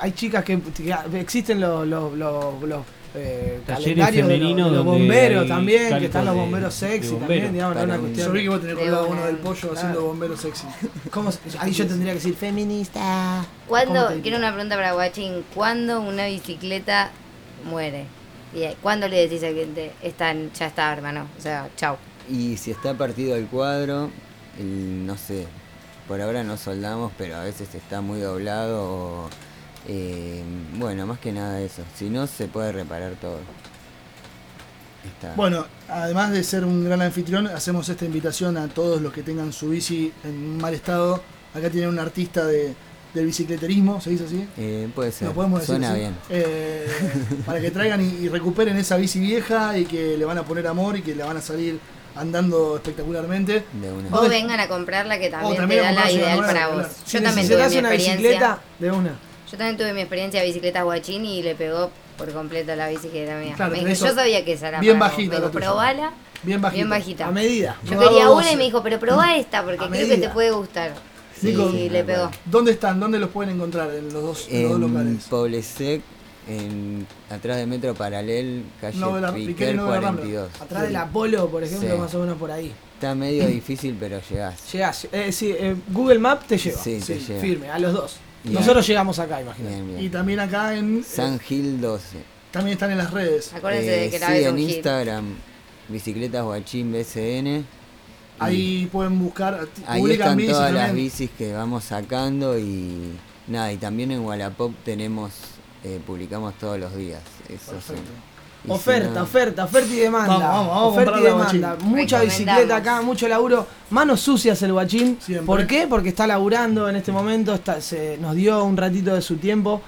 Hay chicas que. que existen los. los, los, los, eh, de los, de bomberos también, que están los bomberos de sexy bomberos. también, digamos, una un- cuestión. Yo vi que vos tenés colgado uno del pollo Claro. haciendo bombero sexy. ¿Cómo ahí yo tendría que decir feminista. ¿Cuándo, ¿Cómo te quiero una pregunta para Guachín, ¿cuándo una bicicleta muere? Y, eh, ¿Cuándo le decís al cliente, está, en- ya está, hermano? O sea, chau. Y si está partido el cuadro, el- no sé, por ahora no soldamos, pero a veces está muy doblado o, eh, bueno, más que nada eso. Si no, se puede reparar todo. Está. Bueno, además de ser un gran anfitrión, hacemos esta invitación a todos los que tengan su bici en mal estado. Acá tienen un artista de, del bicicleterismo, ¿se dice así? Eh, puede ser, Lo podemos decir suena así. bien. Eh, para que traigan y, y recuperen esa bici vieja y que le van a poner amor y que la van a salir andando espectacularmente. De una. O vengan a comprarla que también, te da la ideal para claro. vos. Si Yo también tuve mi una experiencia. bicicleta, de una. Yo también tuve mi experiencia de bicicletas guachín y le pegó por completo la bici que era mía. Claro, me pero dijo, eso- yo sabía que esa era bien para vos. bajita Me dijo, la tuya. probala, Bien bajita. bien bajita. A medida. Yo quería una 12. y me dijo, pero probá esta porque A creo que te puede gustar. Nico, y le pegó. ¿Dónde están? ¿Dónde los pueden encontrar en los dos, en los dos En locales? Poblesec, en, atrás de Metro Paralel, calle Piquer Novela Rambla. 42. Atrás del Apolo, por ejemplo, Sí. más o menos por ahí. Está medio difícil, pero llegás. Llegás. Eh, sí, eh, Google Maps te lleva. Sí, te lleva. Firme, a los dos. Bien. Nosotros llegamos acá, imagínate. Bien, Y también acá en. eh, San Gil 12. también están en las redes. Acuérdense de Eh, que la sí, vez en. Instagram, Bicicletas Guachín BCN. Ahí pueden buscar. Ahí publican están bicis todas las bicis que vamos sacando y nada, y también en Wallapop tenemos, eh, publicamos todos los días. Eso sí. Perfecto. Si Oferta, no- oferta, oferta y demanda. Vamos, vamos, vamos a oferta y demanda. Mucha bicicleta acá, mucho laburo. Manos sucias el guachín. Siempre. ¿Por qué? Porque está laburando en este momento. Está, se, nos dio un ratito de su tiempo.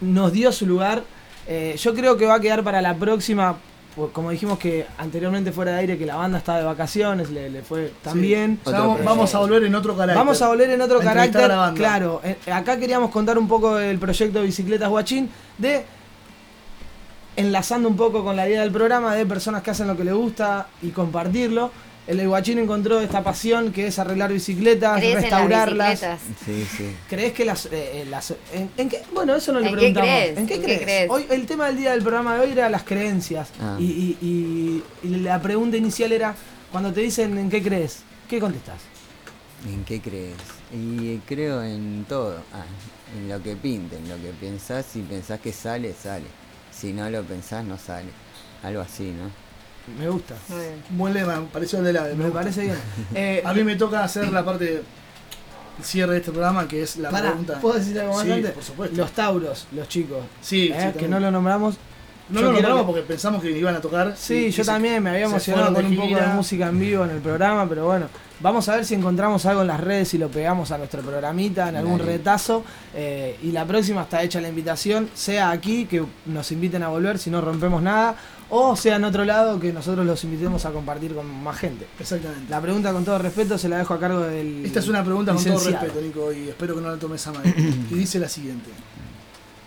Nos dio su lugar. Eh, yo creo que va a quedar para la próxima. pues, Como dijimos que anteriormente fuera de aire, que la banda estaba de vacaciones, le, le fue tan Sí. O sea, vamos, vamos a volver en otro carácter. Vamos a volver en otro A entrevistar a la carácter. banda. Claro, eh, acá queríamos contar un poco del proyecto de Bicicletas Guachín, de enlazando un poco con la idea del programa de personas que hacen lo que les gusta y compartirlo. El Guachín encontró esta pasión que es arreglar bicicletas, ¿Crees en las restaurarlas. bicicletas? Sí, sí. ¿Crees que las, eh, eh, las- en, en qué? Bueno, eso no le ¿En qué preguntamos. crees? ¿En qué ¿En qué crees? crees? Hoy el tema del día del programa de hoy era las creencias Ah. y, y- y- y la pregunta inicial era cuando te dicen en qué crees, ¿qué contestas? ¿En qué crees? Y creo en todo. Ah, en lo que pinten, lo que pensás. Si pensás que sale, sale. Si no lo pensás, no sale. Algo así, ¿no? Me gusta. Buen lema, me pareció el del ave. Me gusta. parece bien. Eh, A mí me toca hacer la parte el cierre de este programa, que es la Pará, pregunta. ¿puedo decir algo más Sí, antes? por supuesto. Los Tauros, los chicos. Sí, eh, sí, que no lo nombramos. No Yo lo nombramos que- porque pensamos que iban a tocar. Sí, y- y yo se- también me había emocionado con de un poco de música en vivo en el programa, pero bueno, vamos a ver si encontramos algo en las redes y lo pegamos a nuestro programita, en algún Dale. retazo. eh, y la próxima está hecha la invitación, sea aquí, que nos inviten a volver si no rompemos nada, o sea en otro lado, que nosotros los invitemos a compartir con más gente. Exactamente. La pregunta con todo respeto se la dejo a cargo del. Esta es una pregunta con todo respeto, Nico, y espero que no la tomes a mal. y dice la siguiente.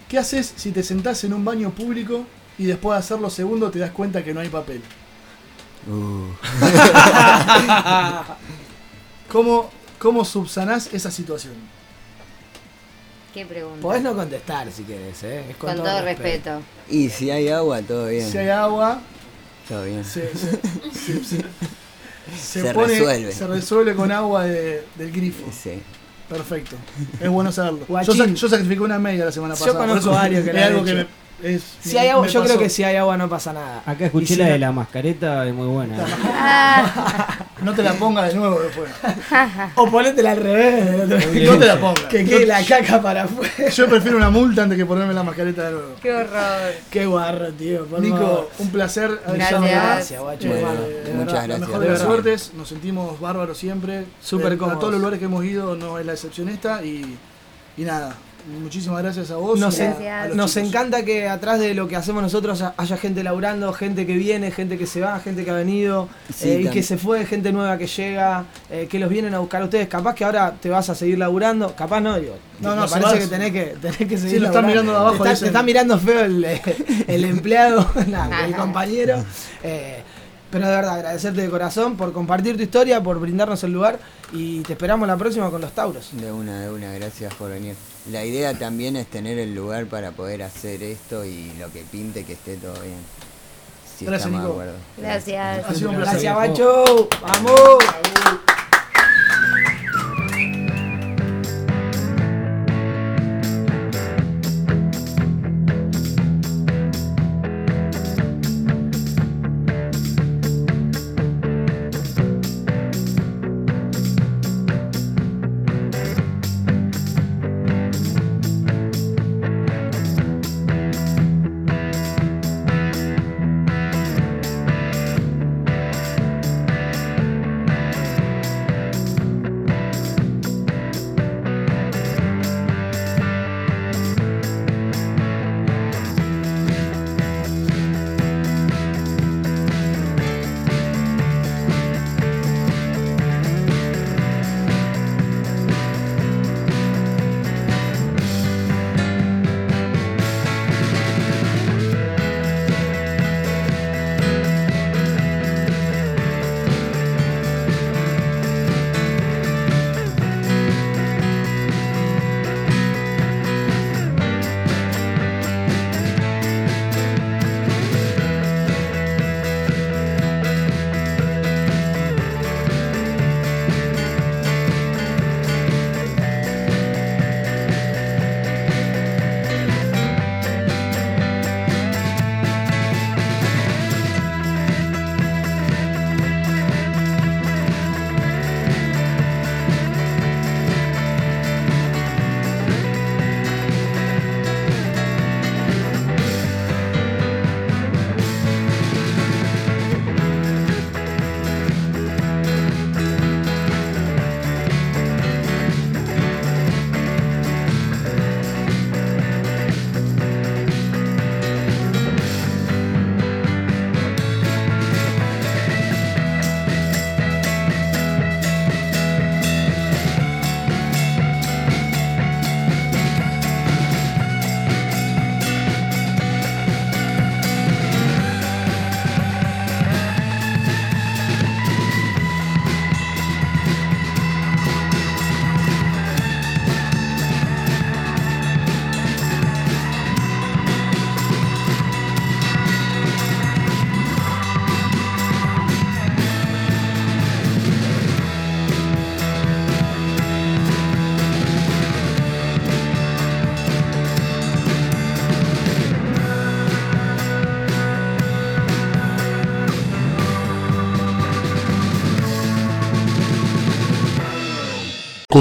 ¿Qué haces si te sentás en un baño público y después de hacerlo segundo te das cuenta que no hay papel? Uh, ¿Cómo, cómo subsanás esa situación? ¿Qué pregunta? Podés no contestar si querés, ¿eh? Es Con, todo respeto. y si hay agua, todo bien. Si hay agua, Todo bien. se, se- se- se- se Se pone- resuelve. se resuelve con agua de- del grifo. Sí. Perfecto. Es bueno saberlo. Yo, yo sacrifiqué una media la semana Yo pasada. por conozco varios que es algo que me, es- Si hay agua, yo creo que si hay agua no pasa nada. Acá escuché si la no- de la mascareta, es muy buena. ¿eh? No te la pongas de nuevo después. O ponétela al revés. No te la pongas. Que quede la caca para afuera. Yo prefiero una multa antes que ponerme la mascareta de nuevo. Qué horror. Qué guarro, tío. por Nico, un placer Gracias. Gracias, guacho. Eh, de muchas verdad. La gracias. mejor de de las suertes, nos sentimos bárbaros siempre. Súper Eh, cómodos. A todos los lugares que hemos ido no es la excepción esta y, y nada. Muchísimas gracias a vos. Nos, en- encanta que atrás de lo que hacemos nosotros haya gente laburando, gente que viene, gente que se va, gente que ha venido Sí, eh, y que se fue, gente nueva que llega, eh, que los vienen a buscar a ustedes. Capaz que ahora te vas a seguir laburando, capaz no, digo. No, no, me parece que tenés que, tenés que seguir Sí, lo están mirando de abajo, Te está, dicen. te está mirando feo el, el empleado, nah, el compañero. Eh, pero de verdad, agradecerte de corazón por compartir tu historia, por brindarnos el lugar y te esperamos la próxima con los Tauros. De una, de una, gracias por venir. La idea también es tener el lugar para poder hacer esto y lo que pinte que esté todo bien. Si Gracias, Nico. Gracias. Gracias, Bacho. Vamos.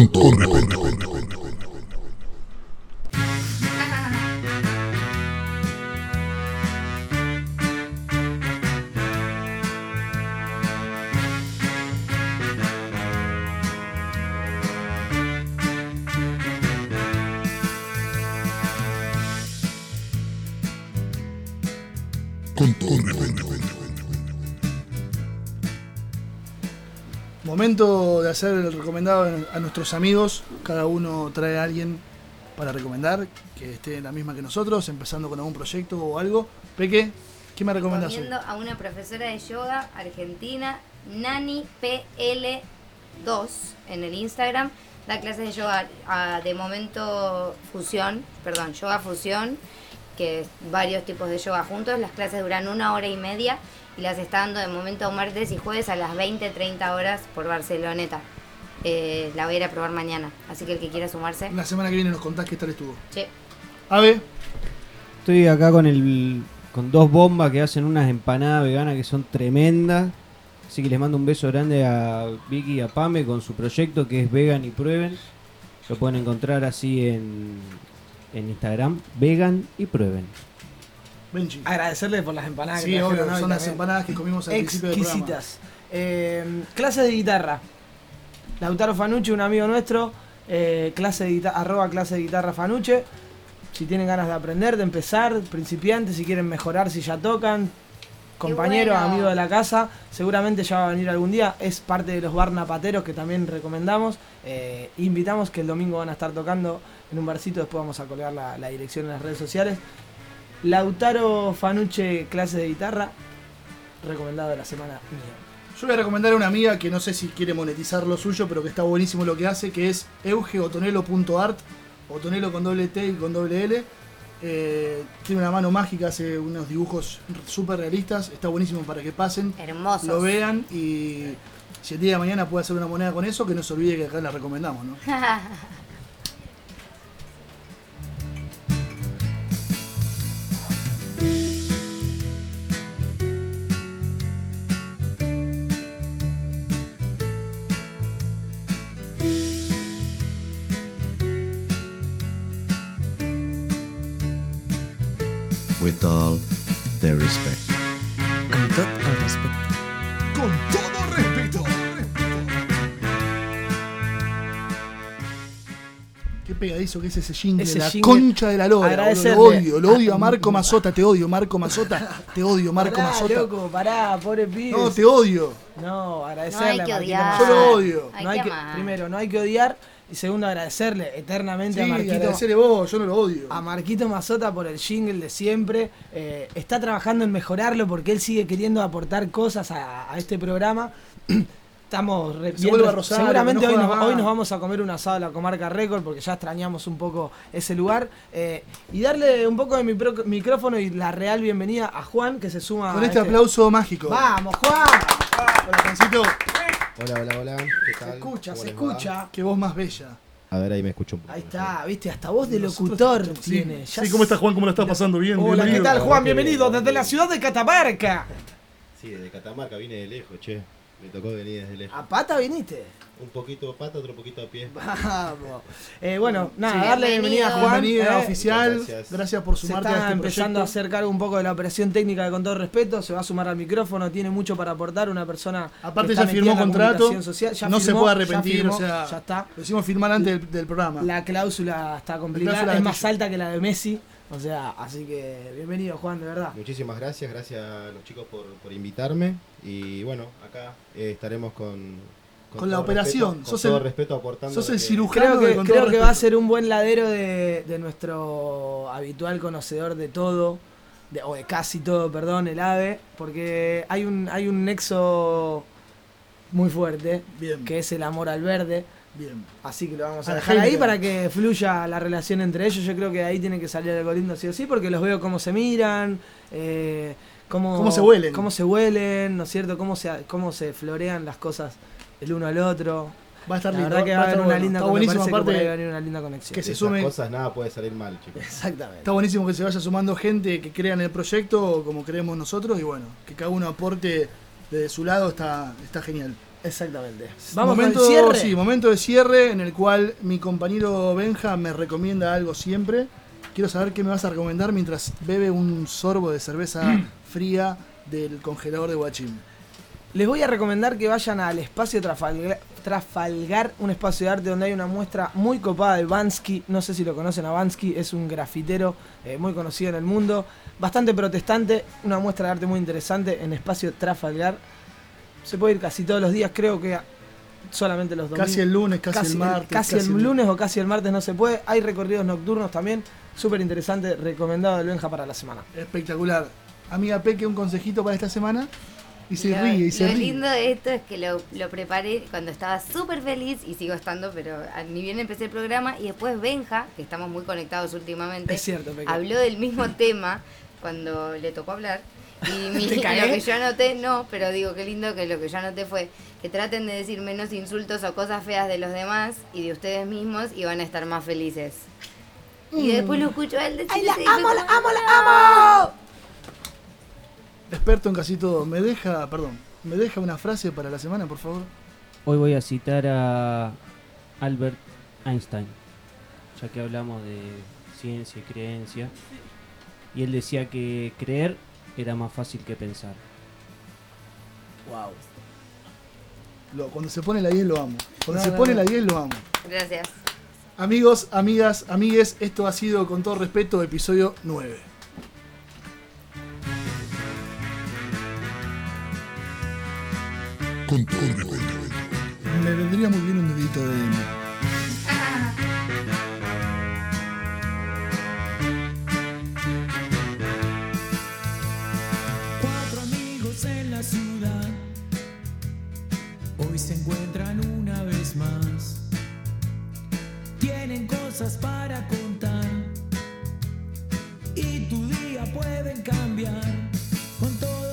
Con todo. Momento hacer el recomendado a nuestros amigos. Cada uno trae a alguien para recomendar que esté en la misma que nosotros, empezando con algún proyecto o algo. Peque, ¿qué me recomendás? Recomiendo a una profesora de yoga argentina, Nani PL2 en el Instagram. Da clases de yoga ah, de momento fusión, perdón, yoga fusión, que es varios tipos de yoga juntos. Las clases duran una hora y media y las está dando de momento martes y jueves a las 20-30 horas por Barceloneta. Eh, la voy a ir a probar mañana, así que el que quiera sumarse. La semana que viene nos contás qué tal estuvo. Sí. Ave, Estoy acá con el con dos bombas que hacen unas empanadas veganas que son tremendas. Así que les mando un beso grande a Vicky y a Pame con su proyecto que es Vegan y Prueben. Lo pueden encontrar así en, en Instagram, Vegan y Prueben. Benji. Agradecerle por las empanadas Sí, que obvio, hoy son las empanadas que comimos al principio del programa. Exquisitas. Eh, clases de guitarra. Lautaro Fanucci, un amigo nuestro. eh, clase de arroba clase de guitarra Fanuche. Si tienen ganas de aprender, de empezar, principiantes, si quieren mejorar, si ya tocan, compañeros, bueno. amigos de la casa, seguramente ya va a venir algún día. Es parte de los barnapateros que también recomendamos. Eh, invitamos que el domingo van a estar tocando en un barcito, después vamos a colgar la, la dirección en las redes sociales. Lautaro Fanuche, clase de guitarra, recomendado de la semana mía. Yo voy a recomendar a una amiga que no sé si quiere monetizar lo suyo, pero que está buenísimo lo que hace, que es eugeotonelo.art, otonelo con doble T y con doble L. Eh, tiene una mano mágica, hace unos dibujos súper realistas, está buenísimo para que pasen, Hermosos. lo vean y si el día de mañana puede hacer una moneda con eso, que no se olvide que acá la recomendamos, ¿no? with all their respect. Pegadizo que es ese jingle, Ese la jingle. concha de la lora. Lo odio, lo odio a- Marco Mazota, te odio, Marco Mazota, te odio, Marco Pará, Mazota. loco, pará, pobre pibe. No, te odio. No, agradecerle No hay que a Marquito odiar. Yo lo odio. Hay No hay que primero, no hay que odiar. Y segundo, agradecerle eternamente Sí, a Marquito. agradecerle vos, yo no lo odio. A Marquito Mazota por el jingle de siempre. Eh, está trabajando en mejorarlo porque él sigue queriendo aportar cosas a, a este programa. Estamos re- Rosario, Seguramente no hoy, nos, hoy vamos a comer un asado a la comarca Record porque ya extrañamos un poco ese lugar. Eh, y darle un poco de mi pro- micrófono y la real bienvenida a Juan que se suma Con a este aplauso mágico. ¡Vamos, Juan! Hola, Juancito. Hola, hola, hola. ¿Qué tal? Se escucha, ¿Cómo se escucha. Qué voz más bella. A ver, ahí me escucho un poco. Ahí está, viste, hasta voz de locutor tiene. Ya sí, ¿cómo estás, Juan? ¿Cómo lo estás pasando? Bien, Hola, ¿qué bienvenido. tal, La Juan? Bienvenido bien. desde la ciudad de Catamarca. Sí, desde Catamarca vine de lejos, che. Me tocó venir desde lejos. ¿A pata viniste? Un poquito a pata, otro poquito a pie. Vamos. Eh, bueno, nada, Sí. darle bienvenida a Juan. Bienvenida eh. oficial. Gracias. Gracias por Se sumarte está a este empezando a hacer cargo un poco de la operación técnica de con todo respeto, se va a sumar al micrófono, tiene mucho para aportar, una persona Aparte ya firmó contrato. social, ya no se puede ya arrepentir, firmó, o sea, ya está. lo hicimos firmar antes del, del programa. La cláusula está complicada, cláusula es más alta que la de Messi, o sea, así que bienvenido Juan, de verdad. Muchísimas gracias, gracias a los chicos por, por invitarme. Y bueno, acá eh, estaremos con. Con la operación. respeto- con Sos todo el- respeto aportando. sos el que- cirujano. Creo que, creo que va a ser un buen ladero de, de nuestro habitual conocedor de todo, de- o de casi todo, perdón, el AVE, porque hay un, hay un nexo muy fuerte, Bien, que es el amor al verde, bien. así que lo vamos a dejar ahí para que fluya la relación entre ellos. Yo creo que ahí tiene que salir algo lindo sí o sí, porque los veo cómo se miran, eh, cómo, Cómo se huelen. cómo se huelen, ¿no es cierto? Cómo se, cómo se florean las cosas el uno al otro. Va a estar La lindo. verdad que va a haber estar una bueno. linda buenísimo, que aparte. va a venir una linda conexión. que se esas sume- cosas nada puede salir mal, chicos. Exactamente. Está buenísimo que se vaya sumando gente que crea en el proyecto como creemos nosotros y bueno, que cada uno aporte desde su lado está, está genial. Exactamente. Vamos momento, con el cierre. Sí, momento de cierre en el cual mi compañero Benja me recomienda algo siempre. Quiero saber qué me vas a recomendar mientras bebe un sorbo de cerveza fría del congelador de Guachín. Les voy a recomendar que vayan al espacio Trafalgar, Trafalgar, un espacio de arte donde hay una muestra muy copada de Bansky. No sé si lo conocen a Bansky, es un grafitero eh, muy conocido en el mundo, bastante protestante, una muestra de arte muy interesante en espacio Trafalgar. Se puede ir casi todos los días, creo que solamente los domingos. Casi el lunes, casi el martes, Casi, casi el el- lunes o casi el martes no se puede. Hay recorridos nocturnos también, súper interesante, recomendado del Benja para la semana. Espectacular. Amiga Peque, un consejito para esta semana. Y se Lo- ríe, y se lo ríe. lindo de esto es que lo, lo preparé cuando estaba súper feliz y sigo estando, pero ni bien empecé el programa y después Benja, que estamos muy conectados últimamente, Es cierto, Peque. habló del mismo tema cuando le tocó hablar. Y mi- ¿Te lo que yo anoté, no, pero digo qué lindo que lo que yo anoté fue que traten de decir menos insultos o cosas feas de los demás y de ustedes mismos y van a estar más felices. Y después lo escucho a él decir ¡Ay, la amo, la amo, la amo! Experto en casi todo. ¿Me deja, perdón, me deja una frase para la semana, por favor? Hoy voy a citar a Albert Einstein, ya que hablamos de ciencia y creencia. Y él decía que creer era más fácil que pensar. Wow. Lo- cuando se pone la 10 lo amo. Cuando No, se no, pone no. la 10 lo amo. Gracias. Amigos, amigas, amigues, esto ha sido con todo respeto episodio 9. Con todo respeto. Me vendría muy bien un dedito de se encuentran una vez más. Tienen cosas para contar y tu día pueden cambiar. Con todo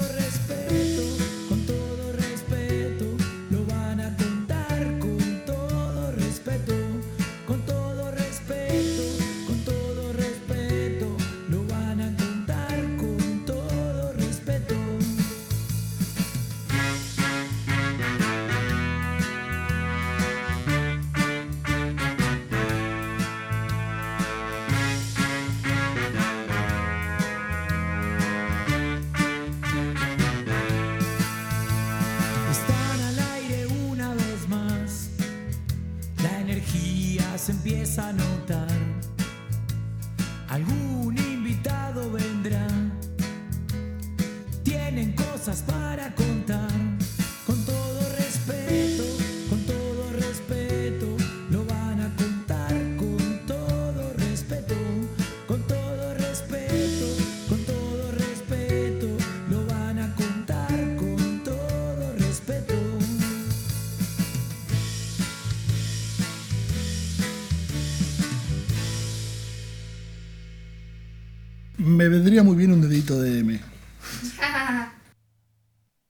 se empieza vendría muy bien un dedito de.